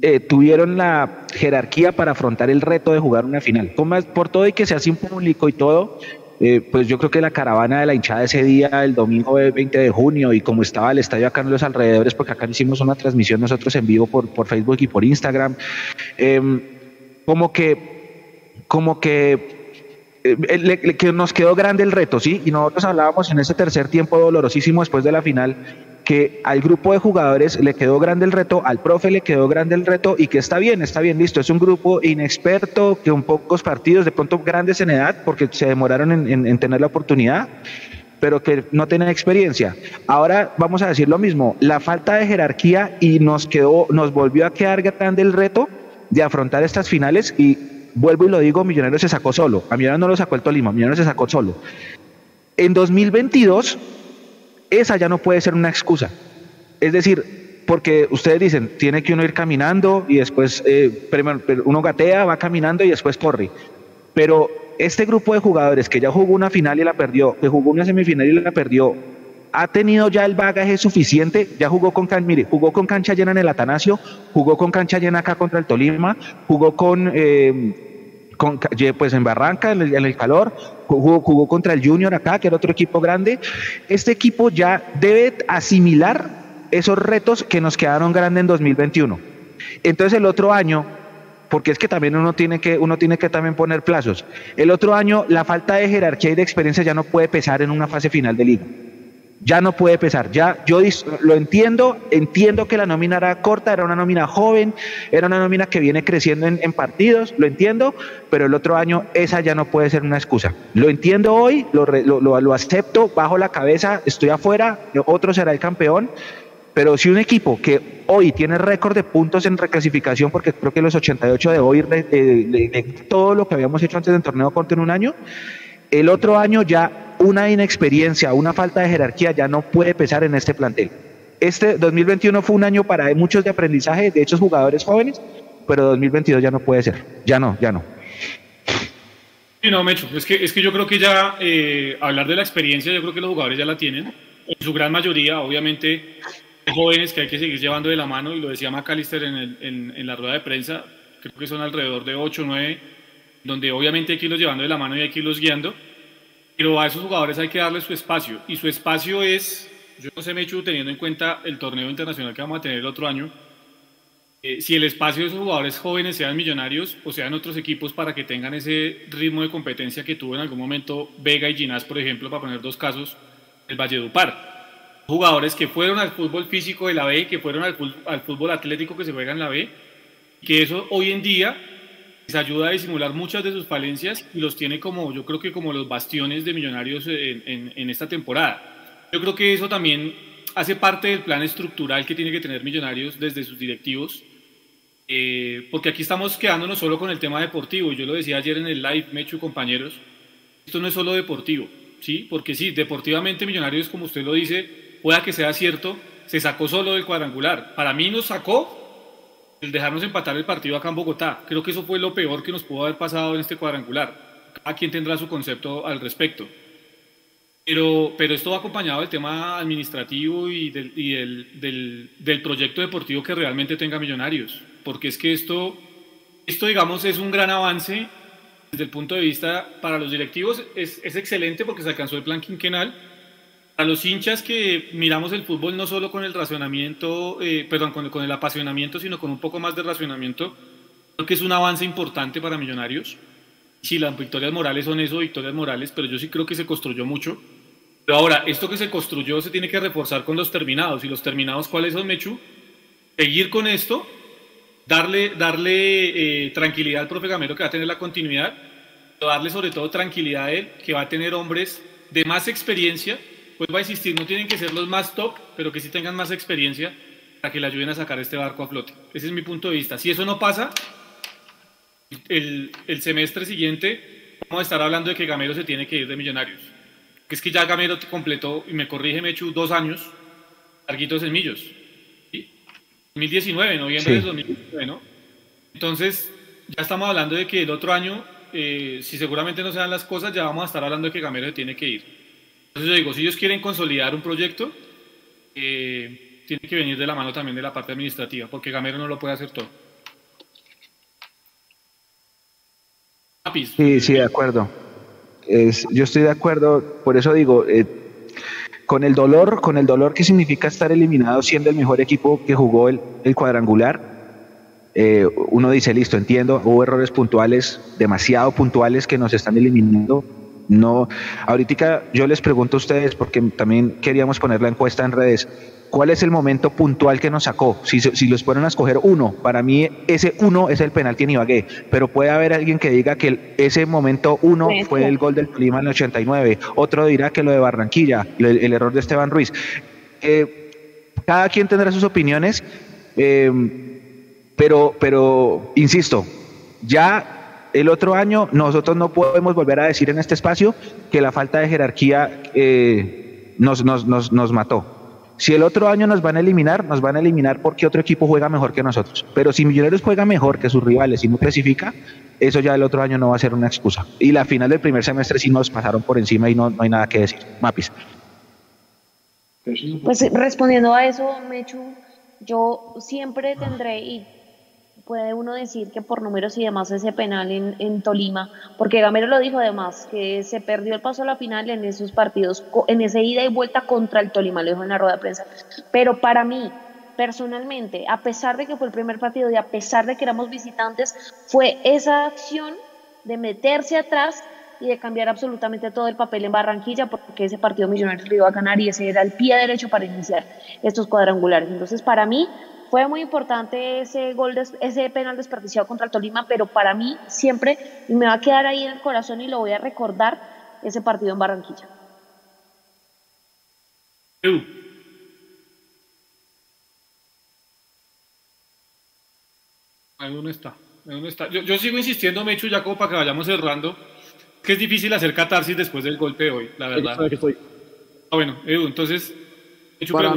eh, tuvieron la jerarquía para afrontar el reto de jugar una final. Por todo y que sea sin público y todo, eh, pues yo creo que la caravana de la hinchada ese día, el domingo 20 de junio, y como estaba el estadio acá en los alrededores, porque acá hicimos una transmisión nosotros en vivo por, por Facebook y por Instagram, em, como que como que, eh, que nos quedó grande el reto, ¿sí? Y nosotros hablábamos en ese tercer tiempo dolorosísimo después de la final que al grupo de jugadores le quedó grande el reto, al profe le quedó grande el reto y que está bien, está bien, listo, es un grupo inexperto, que un pocos partidos, de pronto grandes en edad, porque se demoraron en, en tener la oportunidad, pero que no tienen experiencia. Ahora vamos a decir lo mismo, la falta de jerarquía y nos quedó, nos volvió a quedar grande el reto de afrontar estas finales y vuelvo y lo digo, Millonarios se sacó solo. A Millonarios no lo sacó el Tolima, Millonarios se sacó solo. En 2022, esa ya no puede ser una excusa. Es decir, porque ustedes dicen, tiene que uno ir caminando y después eh, uno gatea, va caminando y después corre. Pero este grupo de jugadores que ya jugó una final y la perdió, que jugó una semifinal y la perdió, ha tenido ya el bagaje suficiente, ya jugó con, jugó con cancha llena en el Atanasio, jugó con cancha llena acá contra el Tolima, jugó con, eh, con pues en Barranca, en el, calor, jugó, jugó, contra el Junior acá, que era otro equipo grande. Este equipo ya debe asimilar esos retos que nos quedaron grandes en 2021. Entonces el otro año, porque es que también uno tiene que, uno tiene que también poner plazos, el otro año la falta de jerarquía y de experiencia ya no puede pesar en una fase final de liga ya no puede pesar. Ya yo lo entiendo, entiendo que la nómina era corta, era una nómina joven, era una nómina que viene creciendo en, partidos, lo entiendo, pero el otro año esa ya no puede ser una excusa. Lo entiendo hoy, lo, acepto, bajo la cabeza, estoy afuera, otro será el campeón. Pero si un equipo que hoy tiene récord de puntos en reclasificación, porque creo que los 88 de hoy, de, de, todo lo que habíamos hecho antes del torneo corto en un año, el otro año ya una inexperiencia, una falta de jerarquía ya no puede pesar en este plantel. este 2021 fue un año para muchos de aprendizaje de esos jugadores jóvenes, pero 2022 ya no puede ser. Ya no, ya no. Sí, no, Mecho, es que, es que yo creo que ya eh, hablar de la experiencia, yo creo que los jugadores ya la tienen. En su gran mayoría, obviamente, jóvenes que hay que seguir llevando de la mano, y lo decía McAllister en, en, en la rueda de prensa, creo que son alrededor de 8 o 9, donde obviamente hay que irlos llevando de la mano y hay que irlos guiando, pero a esos jugadores hay que darles su espacio, y su espacio es, yo no sé, Mechu, teniendo en cuenta el torneo internacional que vamos a tener el otro año, eh, si el espacio de esos jugadores jóvenes sean millonarios o sean otros equipos para que tengan ese ritmo de competencia que tuvo en algún momento Vega y Ginás, por ejemplo, para poner dos casos, el Valledupar. Jugadores que fueron al fútbol físico de la B, que fueron al, al fútbol atlético que se juega en la B, que eso hoy en día les ayuda a disimular muchas de sus falencias y los tiene como, yo creo que como los bastiones de millonarios en, en, esta temporada. Yo creo que eso también hace parte del plan estructural que tiene que tener Millonarios desde sus directivos, eh, porque aquí estamos quedándonos solo con el tema deportivo. Yo lo decía ayer en el live, Mecho compañeros, esto no es solo deportivo, ¿sí? Porque sí, deportivamente Millonarios, como usted lo dice, pueda que sea cierto, se sacó solo del cuadrangular. Para mí nos sacó el dejarnos empatar el partido acá en Bogotá. Creo que eso fue lo peor que nos pudo haber pasado en este cuadrangular. Cada quien tendrá su concepto al respecto. Pero, pero esto va acompañado del tema administrativo y, del, y del, del, proyecto deportivo que realmente tenga Millonarios. Porque es que esto, esto, digamos, es un gran avance desde el punto de vista para los directivos. Es, es excelente porque se alcanzó el plan quinquenal a los hinchas que miramos el fútbol no solo con el racionamiento, eh, perdón, con, con, el apasionamiento, sino con un poco más de racionamiento, creo que es un avance importante para Millonarios. Sí, las victorias morales son eso, victorias morales, pero yo sí creo que se construyó mucho. Pero ahora, esto que se construyó se tiene que reforzar con los terminados. ¿Y los terminados cuáles son, Mechu? Seguir con esto, darle, darle eh, tranquilidad al profe Gamero que va a tener la continuidad, darle sobre todo tranquilidad a él que va a tener hombres de más experiencia pues va a insistir, no tienen que ser los más top, pero que sí tengan más experiencia para que le ayuden a sacar este barco a flote. Ese es mi punto de vista. Si eso no pasa, el, el semestre siguiente vamos a estar hablando de que Gamero se tiene que ir de Millonarios. Que es que ya Gamero completó, y me corrige Mechu, dos años, larguitos en Millos. ¿sí? 2019, noviembre de 2019, ¿no? Entonces, ya estamos hablando de que el otro año, eh, si seguramente no se dan las cosas, ya vamos a estar hablando de que Gamero se tiene que ir. Entonces yo digo, si ellos quieren consolidar un proyecto, eh, tiene que venir de la mano también de la parte administrativa, porque Gamero no lo puede hacer todo. Sí, sí, de acuerdo. yo estoy de acuerdo, por eso digo, eh, con el dolor, con el dolor que significa estar eliminado siendo el mejor equipo que jugó el, cuadrangular, eh, uno dice, listo, entiendo, hubo errores puntuales, demasiado puntuales que nos están eliminando, no, ahorita yo les pregunto a ustedes, porque también queríamos poner la encuesta en redes, ¿cuál es el momento puntual que nos sacó? Si, si los ponen a escoger uno, para mí ese uno es el penalti en Ibagué, pero puede haber alguien que diga que ese momento uno fue el gol del clima en el 89, otro dirá que lo de Barranquilla, el, error de Esteban Ruiz. Eh, cada quien tendrá sus opiniones, eh, pero, pero, insisto, ya el otro año nosotros no podemos volver a decir en este espacio que la falta de jerarquía eh, nos, nos, nos, nos mató. Si el otro año nos van a eliminar, nos van a eliminar porque otro equipo juega mejor que nosotros. Pero si Millonarios juega mejor que sus rivales y no clasifica, eso ya el otro año no va a ser una excusa. Y la final del primer semestre sí nos pasaron por encima y no, no hay nada que decir. Mapis. Pues respondiendo a eso, Mechu, yo siempre tendré, y puede uno decir que por números y demás ese penal en, en, Tolima, porque Gamero lo dijo además, que se perdió el paso a la final en esos partidos, en ese ida y vuelta contra el Tolima, lo dijo en la rueda de prensa. Pero para mí, personalmente, a pesar de que fue el primer partido y a pesar de que éramos visitantes, fue esa acción de meterse atrás y de cambiar absolutamente todo el papel en Barranquilla, porque ese partido Millonarios lo iba a ganar y ese era el pie derecho para iniciar estos cuadrangulares. Entonces, para mí, fue muy importante ese gol, ese penal desperdiciado contra el Tolima, pero para mí siempre y me va a quedar ahí en el corazón y lo voy a recordar ese partido en Barranquilla. Ahí dónde está. dónde está. Yo, sigo insistiendo, me hecho ya como para que vayamos cerrando, que es difícil hacer catarsis después del golpe de hoy, la verdad. Ah, bueno, Edu, entonces, hecho para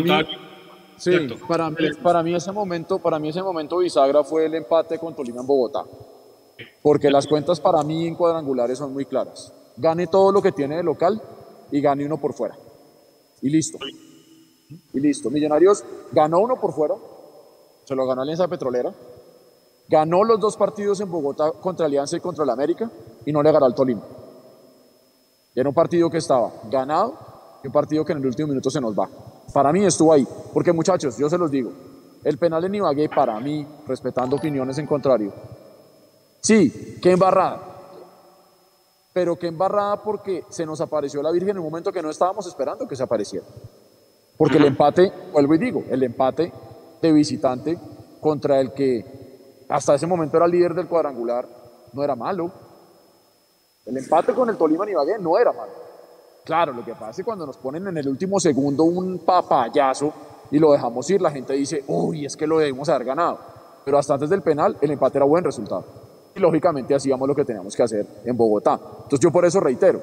Sí, para mí, para mí ese momento, para mí ese momento bisagra fue el empate con Tolima en Bogotá. Porque las cuentas para mí en cuadrangulares son muy claras. Gane todo lo que tiene de local y gane uno por fuera. Y listo. Y listo. Millonarios ganó uno por fuera, se lo ganó Alianza Petrolera, ganó los dos partidos en Bogotá contra Alianza y contra el América y no le ganó al Tolima. Y era un partido que estaba ganado y un partido que en el último minuto se nos va. Para mí estuvo ahí, porque muchachos, yo se los digo, el penal en Ibagué para mí, respetando opiniones en contrario, sí, qué embarrada, pero qué embarrada porque se nos apareció la Virgen en un momento que no estábamos esperando que se apareciera. Porque el empate, vuelvo y digo, el empate de visitante contra el que hasta ese momento era líder del cuadrangular no era malo. El empate con el Tolima Ibagué no era malo. Claro, lo que pasa es que cuando nos ponen en el último segundo un papayazo y lo dejamos ir, la gente dice, uy, es que lo debemos haber ganado. Pero hasta antes del penal, el empate era buen resultado. Y lógicamente hacíamos lo que teníamos que hacer en Bogotá. Entonces yo por eso reitero,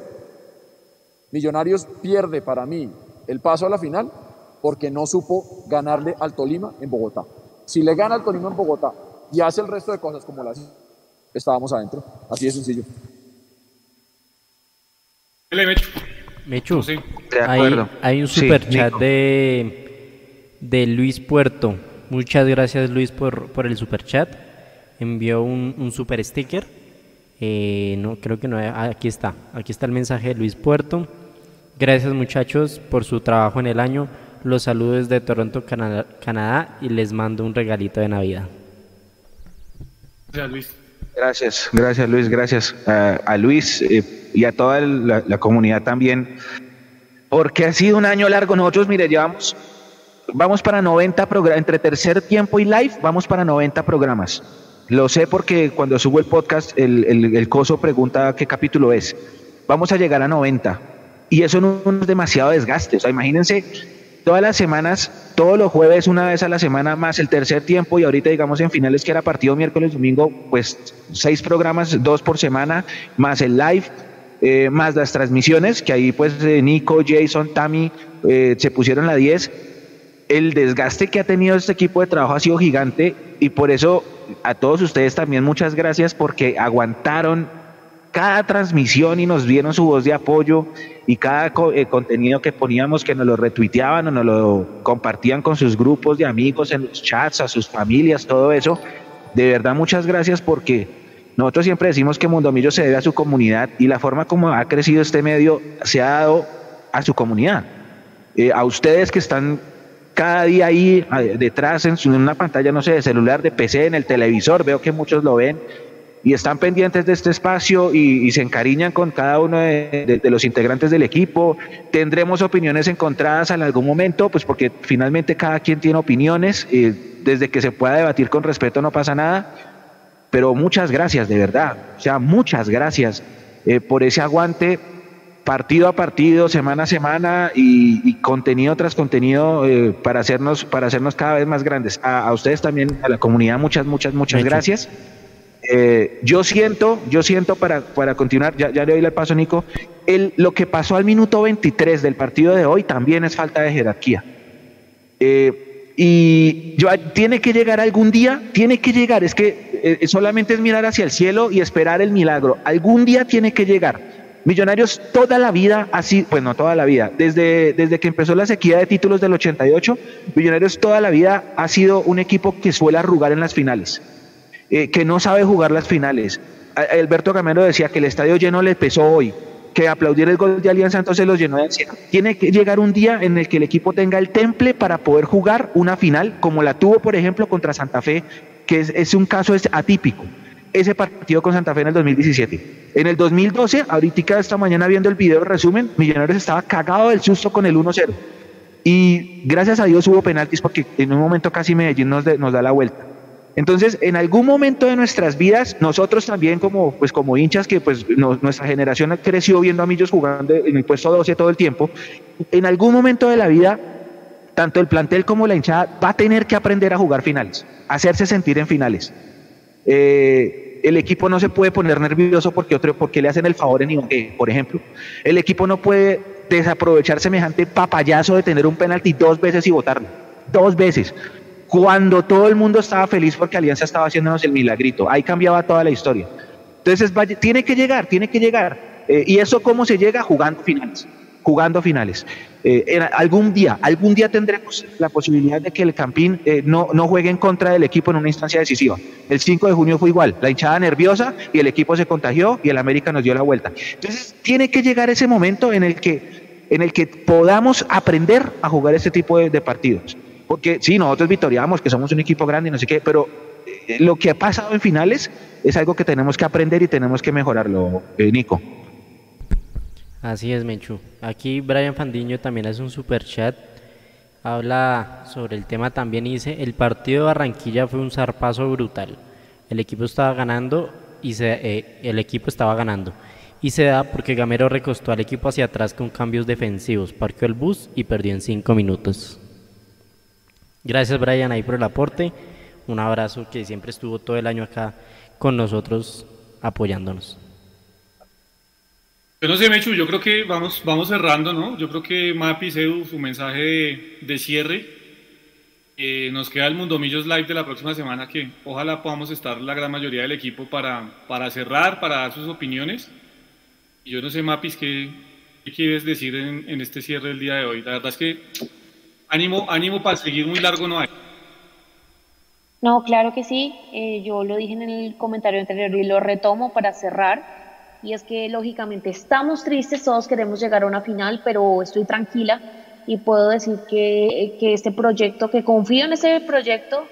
Millonarios pierde para mí el paso a la final porque no supo ganarle al Tolima en Bogotá. Si le gana al Tolima en Bogotá y hace el resto de cosas como las estábamos adentro. Así de sencillo. Mechu, hay, un super chat de, de Luis Puerto. Muchas gracias Luis por, por el super chat. Envió un, un super sticker. Eh, no, creo que no. Aquí está. Aquí está el mensaje de Luis Puerto. Gracias muchachos por su trabajo en el año. Los saludo desde Toronto, Canadá, y les mando un regalito de Navidad. Gracias Luis. Gracias, gracias Luis, gracias a, Luis eh, y a toda la, comunidad también, porque ha sido un año largo. Nosotros, mire, llevamos, vamos para 90 programas, entre tercer tiempo y live, vamos para 90 programas. Lo sé porque cuando subo el podcast, el, el, coso pregunta qué capítulo es. Vamos a llegar a 90. Y eso no es demasiado desgaste. O sea, imagínense todas las semanas, todos los jueves, una vez a la semana, más el tercer tiempo y ahorita digamos en finales que era partido miércoles, domingo, pues seis programas, dos por semana, más el live, eh, más las transmisiones, que ahí pues eh, Nico, Jason, Tammy eh, se pusieron la 10. El desgaste que ha tenido este equipo de trabajo ha sido gigante y por eso a todos ustedes también muchas gracias porque aguantaron cada transmisión y nos dieron su voz de apoyo y cada eh, contenido que poníamos que nos lo retuiteaban o nos lo compartían con sus grupos de amigos en los chats, a sus familias, todo eso. De verdad, muchas gracias porque nosotros siempre decimos que Mundomillo se debe a su comunidad y la forma como ha crecido este medio se ha dado a su comunidad. Eh, a ustedes que están cada día ahí detrás en, una pantalla, no sé, de celular, de PC, en el televisor, veo que muchos lo ven y están pendientes de este espacio y, se encariñan con cada uno de, los integrantes del equipo. Tendremos opiniones encontradas en algún momento, pues porque finalmente cada quien tiene opiniones, y desde que se pueda debatir con respeto no pasa nada, pero muchas gracias, de verdad, o sea, muchas gracias eh, por ese aguante partido a partido, semana a semana y, contenido tras contenido eh, para, hacernos, para hacernos cada vez más grandes. A, ustedes también, a la comunidad, muchas, muchas, muchas gracias. Eh, yo siento, yo siento para, para continuar, ya, le doy el paso, Nico, lo que pasó al minuto 23 del partido de hoy también es falta de jerarquía. Eh, y yo, tiene que llegar algún día, tiene que llegar, es que eh, solamente es mirar hacia el cielo y esperar el milagro. Algún día tiene que llegar. Millonarios toda la vida, así, pues no toda la vida, desde, desde que empezó la sequía de títulos del 88, Millonarios toda la vida ha sido un equipo que suele arrugar en las finales. Eh, que no sabe jugar las finales. Alberto Gamero decía que el estadio lleno le pesó hoy, que aplaudir el gol de Alianza entonces los llenó de ansiedad. Tiene que llegar un día en el que el equipo tenga el temple para poder jugar una final, como la tuvo, por ejemplo, contra Santa Fe, que es, un caso atípico. Ese partido con Santa Fe en el 2017. En el 2012, ahorita esta mañana viendo el video resumen, Millonarios estaba cagado del susto con el 1-0. Y gracias a Dios hubo penaltis porque en un momento casi Medellín nos da la vuelta. Entonces, en algún momento de nuestras vidas, nosotros también como, pues, como hinchas que pues, nuestra generación creció viendo a Millos jugando en el puesto 12 todo el tiempo, en algún momento de la vida, tanto el plantel como la hinchada va a tener que aprender a jugar finales, hacerse sentir en finales. Eh, el equipo no se puede poner nervioso porque, otro, porque le hacen el favor en Ibagué, por ejemplo. El equipo no puede desaprovechar semejante papayazo de tener un penalti dos veces y votarlo dos veces. Cuando todo el mundo estaba feliz porque Alianza estaba haciéndonos el milagrito, ahí cambiaba toda la historia. Entonces, tiene que llegar, tiene que llegar. Eh, ¿Y eso cómo se llega? Jugando finales jugando finales. Eh, algún día, algún día tendremos la posibilidad de que el Campín eh, no, no juegue en contra del equipo en una instancia decisiva. El 5 de junio fue igual, la hinchada nerviosa y el equipo se contagió y el América nos dio la vuelta. Entonces, tiene que llegar ese momento en el que, en el que podamos aprender a jugar este tipo de, partidos. Porque sí, nosotros victoriamos, que somos un equipo grande y no sé qué, pero eh, lo que ha pasado en finales es algo que tenemos que aprender y tenemos que mejorarlo, Nico. Así es, Menchu. Aquí Brian Fandiño también hace un super chat. Habla sobre el tema también y dice, el partido de Barranquilla fue un zarpazo brutal. El equipo estaba ganando y se, eh, el equipo estaba ganando. Y se da porque Gamero recostó al equipo hacia atrás con cambios defensivos, parqueó el bus y perdió en cinco minutos. Gracias Brian ahí por el aporte. Un abrazo que siempre estuvo todo el año acá con nosotros apoyándonos. Yo no sé, Mechu, yo creo que vamos, vamos cerrando, ¿no? Yo creo que Mapi, Edu, su mensaje de, cierre. Eh, nos queda el Mundomillos Live de la próxima semana que ojalá podamos estar la gran mayoría del equipo para, para cerrar, para dar sus opiniones. Y yo no sé, Mapis, ¿qué, qué quieres decir en, este cierre del día de hoy? La verdad es que ánimo, ánimo para seguir muy largo no hay. No, claro que sí. Eh, yo lo dije en el comentario anterior y lo retomo para cerrar y es que lógicamente estamos tristes, todos queremos llegar a una final, pero estoy tranquila y puedo decir que, que este proyecto, que confío en ese proyecto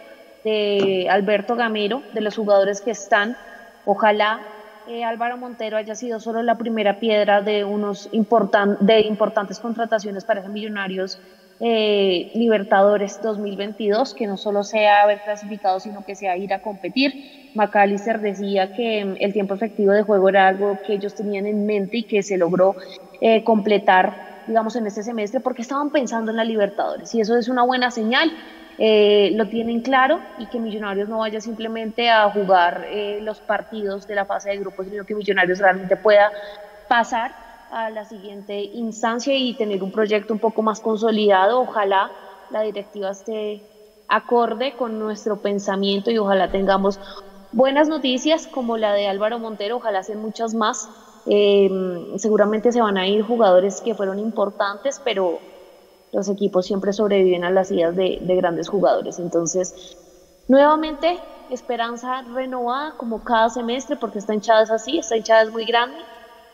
de Alberto Gamero, de los jugadores que están, ojalá eh, Álvaro Montero haya sido solo la primera piedra de unos importan de importantes contrataciones para esos millonarios eh, Libertadores 2022, que no solo sea haber clasificado, sino que sea ir a competir. McAllister decía que mm, el tiempo efectivo de juego era algo que ellos tenían en mente y que se logró eh, completar, digamos, en este semestre, porque estaban pensando en la Libertadores. Y eso es una buena señal. Eh, lo tienen claro y que Millonarios no vaya simplemente a jugar los partidos de la fase de grupos, sino que Millonarios realmente pueda pasar a la siguiente instancia y tener un proyecto un poco más consolidado. Ojalá la directiva esté acorde con nuestro pensamiento y ojalá tengamos buenas noticias como la de Álvaro Montero, ojalá sean muchas más. Eh, seguramente se van a ir jugadores que fueron importantes, pero los equipos siempre sobreviven a las ideas de, de grandes jugadores. Entonces, nuevamente, esperanza renovada como cada semestre, porque esta hinchada es así, esta hinchada es muy grande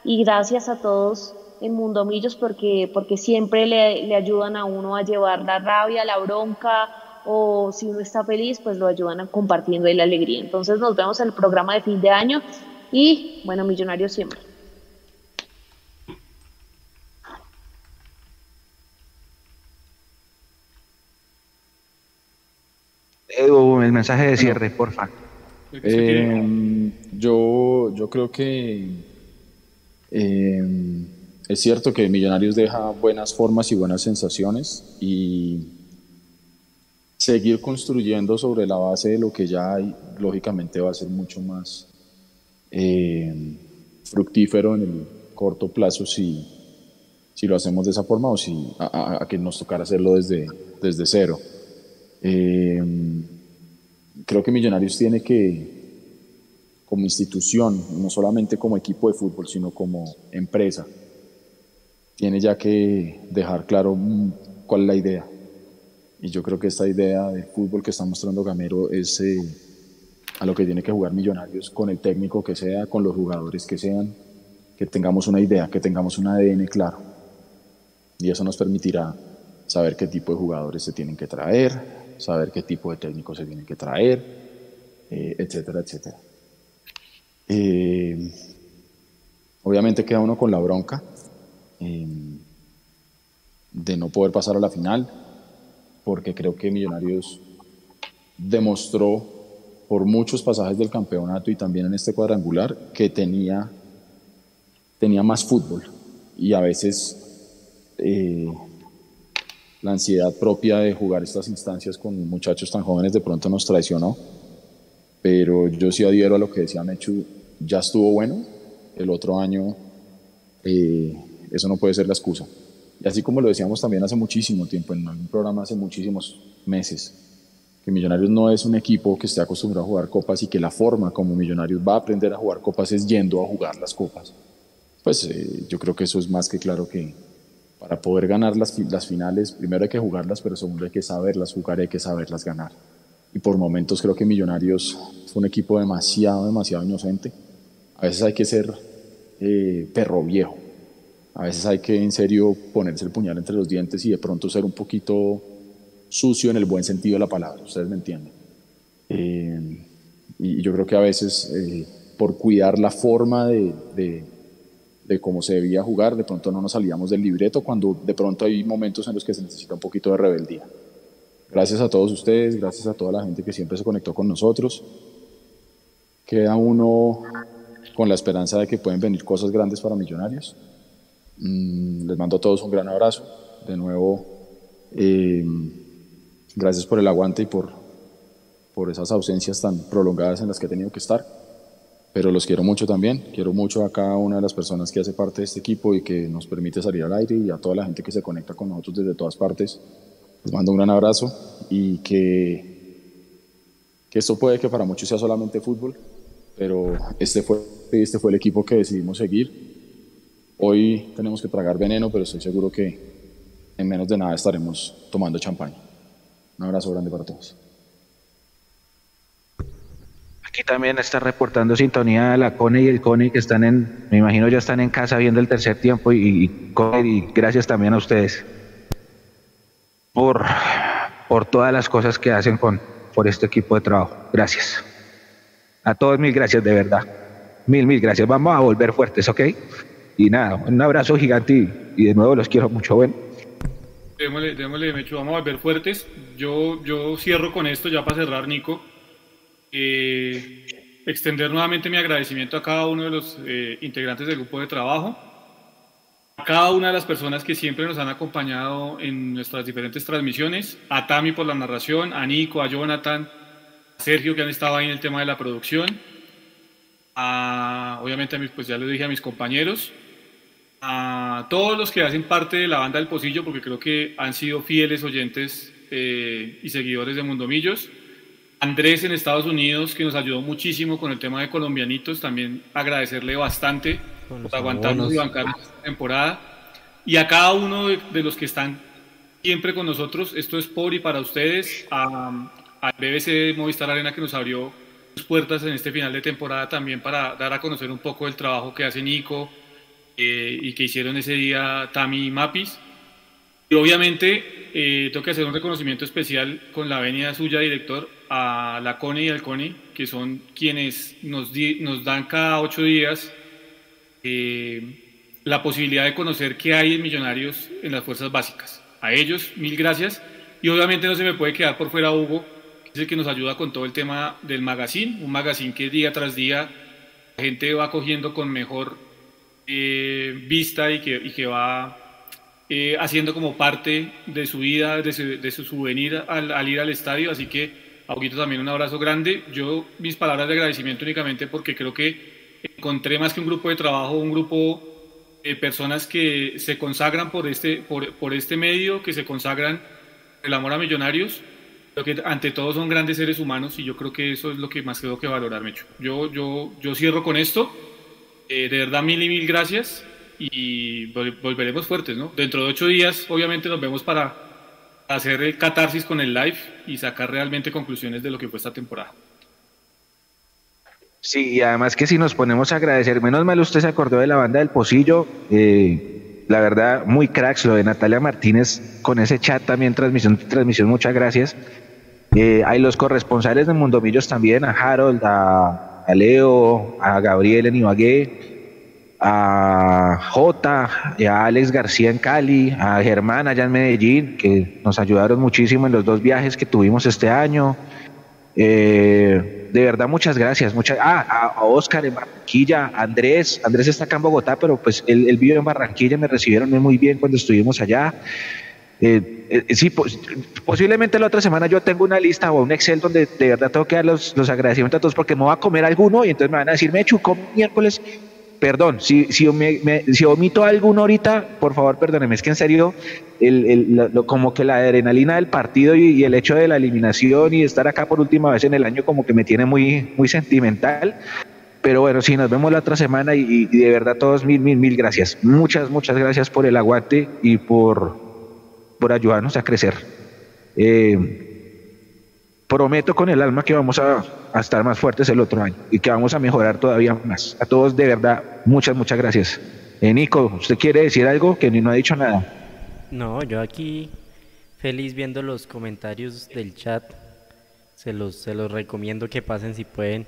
y gracias a todos en Mundo Millos porque, porque siempre le, le, ayudan a uno a llevar la rabia, la bronca o si uno está feliz pues lo ayudan a compartiendo la alegría. Entonces nos vemos en el programa de fin de año y bueno, Millonarios siempre. Edu, el mensaje de cierre, porfa. Eh, yo, yo creo que eh, es cierto que Millonarios deja buenas formas y buenas sensaciones y seguir construyendo sobre la base de lo que ya hay, lógicamente va a ser mucho más eh, fructífero en el corto plazo si, si lo hacemos de esa forma o si a, que nos tocara hacerlo desde, desde cero. Eh, creo que Millonarios tiene que como institución, no solamente como equipo de fútbol, sino como empresa, tiene ya que dejar claro mm, cuál es la idea. Y yo creo que esta idea de fútbol que está mostrando Gamero es eh, a lo que tiene que jugar Millonarios con el técnico que sea, con los jugadores que sean, que tengamos una idea, que tengamos un ADN claro. Y eso nos permitirá saber qué tipo de jugadores se tienen que traer, saber qué tipo de técnicos se tienen que traer, eh, etcétera, etcétera. Eh, obviamente queda uno con la bronca eh, de no poder pasar a la final, porque creo que Millonarios demostró por muchos pasajes del campeonato y también en este cuadrangular que tenía, tenía más fútbol. Y a veces eh, la ansiedad propia de jugar estas instancias con muchachos tan jóvenes de pronto nos traicionó pero yo sí adhiero a lo que decía Mechu, ya estuvo bueno, el otro año eh, eso no puede ser la excusa. Y así como lo decíamos también hace muchísimo tiempo, en un programa hace muchísimos meses, que Millonarios no es un equipo que esté acostumbrado a jugar copas y que la forma como Millonarios va a aprender a jugar copas es yendo a jugar las copas. Pues eh, yo creo que eso es más que claro que para poder ganar las, las finales, primero hay que jugarlas, pero segundo hay que saberlas jugar y hay que saberlas ganar. Y por momentos creo que Millonarios fue un equipo demasiado, demasiado inocente. A veces hay que ser eh, perro viejo. A veces hay que en serio ponerse el puñal entre los dientes y de pronto ser un poquito sucio en el buen sentido de la palabra, ustedes me entienden. Eh, y yo creo que a veces eh, por cuidar la forma de, de, de, cómo se debía jugar, de pronto no nos salíamos del libreto cuando de pronto hay momentos en los que se necesita un poquito de rebeldía. Gracias a todos ustedes, gracias a toda la gente que siempre se conectó con nosotros. Queda uno con la esperanza de que pueden venir cosas grandes para Millonarios. Mm, les mando a todos un gran abrazo. De nuevo, eh, Gracias por el aguante y por, por esas ausencias tan prolongadas en las que he tenido que estar. Pero los quiero mucho también. Quiero mucho a cada una de las personas que hace parte de este equipo y que nos permite salir al aire y a toda la gente que se conecta con nosotros desde todas partes. Les mando un gran abrazo y que, que esto puede que para muchos sea solamente fútbol, pero este fue, este fue el equipo que decidimos seguir. Hoy tenemos que tragar veneno, pero estoy seguro que en menos de nada estaremos tomando champaña. Un abrazo grande para todos. Aquí también está reportando sintonía la Cone y el Cone que están en, me imagino ya están en casa viendo el tercer tiempo y, y, gracias también a ustedes por, por todas las cosas que hacen con, por este equipo de trabajo. Gracias. A todos mil gracias de verdad. Mil, mil gracias. Vamos a volver fuertes, ¿ok? Y nada, un abrazo gigante y de nuevo los quiero mucho. Bueno. Démosle, démosle, Mecho, vamos a volver fuertes. Yo, yo cierro con esto ya para cerrar, Nico. Eh, extender nuevamente mi agradecimiento a cada uno de los eh, integrantes del grupo de trabajo, a cada una de las personas que siempre nos han acompañado en nuestras diferentes transmisiones, a Tami por la narración, a Nico, a Jonathan, a Sergio que han estado ahí en el tema de la producción, a, obviamente a mis, pues ya les dije a mis compañeros, a todos los que hacen parte de la banda del Pocillo, porque creo que han sido fieles oyentes eh, y seguidores de Mundomillos. Andrés en Estados Unidos, que nos ayudó muchísimo con el tema de colombianitos, también agradecerle bastante por aguantarnos y bancar esta temporada. Y a cada uno de, los que están siempre con nosotros, esto es por y para ustedes, al BBC Movistar Arena que nos abrió sus puertas en este final de temporada también para dar a conocer un poco el trabajo que hace Nico, eh, y que hicieron ese día Tami y Mapis. Y obviamente eh, tengo que hacer un reconocimiento especial con la venia suya, director, a la CONE y al CONE, que son quienes nos, nos dan cada ocho días eh, la posibilidad de conocer qué hay en Millonarios en las fuerzas básicas. A ellos, mil gracias. Y obviamente no se me puede quedar por fuera Hugo, que es el que nos ayuda con todo el tema del magazine, un magazine que día tras día la gente va cogiendo con mejor eh, vista y que, y que va eh, haciendo como parte de su vida, de su, de su souvenir al, ir al estadio. Así que, a Huguito también un abrazo grande. Yo, mis palabras de agradecimiento únicamente porque creo que encontré más que un grupo de trabajo, un grupo de personas que se consagran por este, por, por este medio, que se consagran el amor a millonarios. Creo que ante todo son grandes seres humanos y yo creo que eso es lo que más tengo que valorar, Mecho. Yo, yo, yo cierro con esto. Eh, de verdad, mil y mil gracias y volveremos fuertes, ¿no? Dentro de ocho días, obviamente, nos vemos para hacer el catarsis con el live y sacar realmente conclusiones de lo que fue esta temporada. Sí, y además que si nos ponemos a agradecer, menos mal usted se acordó de la banda del Pocillo, eh, la verdad, muy cracks, lo de Natalia Martínez con ese chat también, transmisión, transmisión muchas gracias. Eh, hay los corresponsales de Mundomillos también, a Harold, a a Leo, a Gabriel en Ibagué, a Jota, a Alex García en Cali, a Germán allá en Medellín, que nos ayudaron muchísimo en los dos viajes que tuvimos este año. Eh, de verdad, muchas gracias. Muchas, ah, a, Oscar en Barranquilla, Andrés, Andrés está acá en Bogotá, pero pues él, él vive en Barranquilla, me recibieron muy bien cuando estuvimos allá. Eh, eh, sí, posiblemente la otra semana yo tengo una lista o un Excel donde de verdad tengo que dar los, agradecimientos a todos porque me voy a comer alguno y entonces me van a decir, Mechu, come miércoles. Perdón, si, si, si omito alguno ahorita, por favor, perdóneme, es que en serio, como que la adrenalina del partido y, el hecho de la eliminación y estar acá por última vez en el año como que me tiene muy, muy sentimental. Pero bueno, sí, nos vemos la otra semana y, de verdad todos mil, mil, mil gracias. Muchas, muchas gracias por el aguante y por, por ayudarnos a crecer. Eh, prometo con el alma que vamos a, estar más fuertes el otro año y que vamos a mejorar todavía más. A todos de verdad, muchas, muchas gracias. Eh, Nico, ¿usted quiere decir algo que ni no ha dicho nada? No, yo aquí feliz viendo los comentarios del chat. Se los, se los recomiendo que pasen si pueden.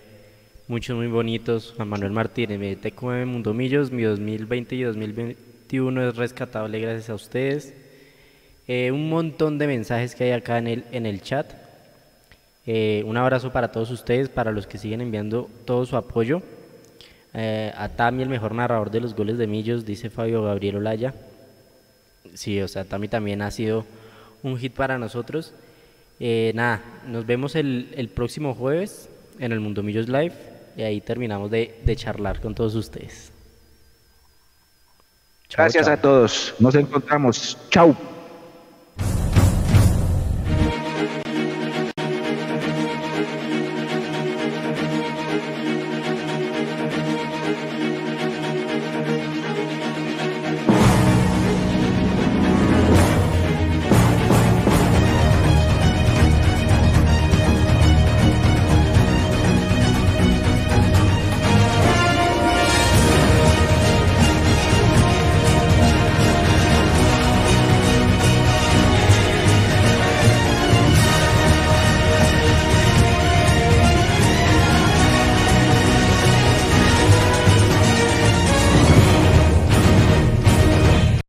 Muchos muy bonitos. Juan Manuel Martínez, me Mundo Mundomillos, mi 2020 y 2021 es rescatable gracias a ustedes. Eh, un montón de mensajes que hay acá en el, en el chat. Eh, un abrazo para todos ustedes, para los que siguen enviando todo su apoyo. Eh, a Tami, el mejor narrador de los goles de Millos, dice Fabio Gabriel Olaya. Sí, o sea, Tami también ha sido un hit para nosotros. Eh, nada, nos vemos el, próximo jueves en el Mundo Millos Live y ahí terminamos de, charlar con todos ustedes. Gracias a todos, nos encontramos. Chao.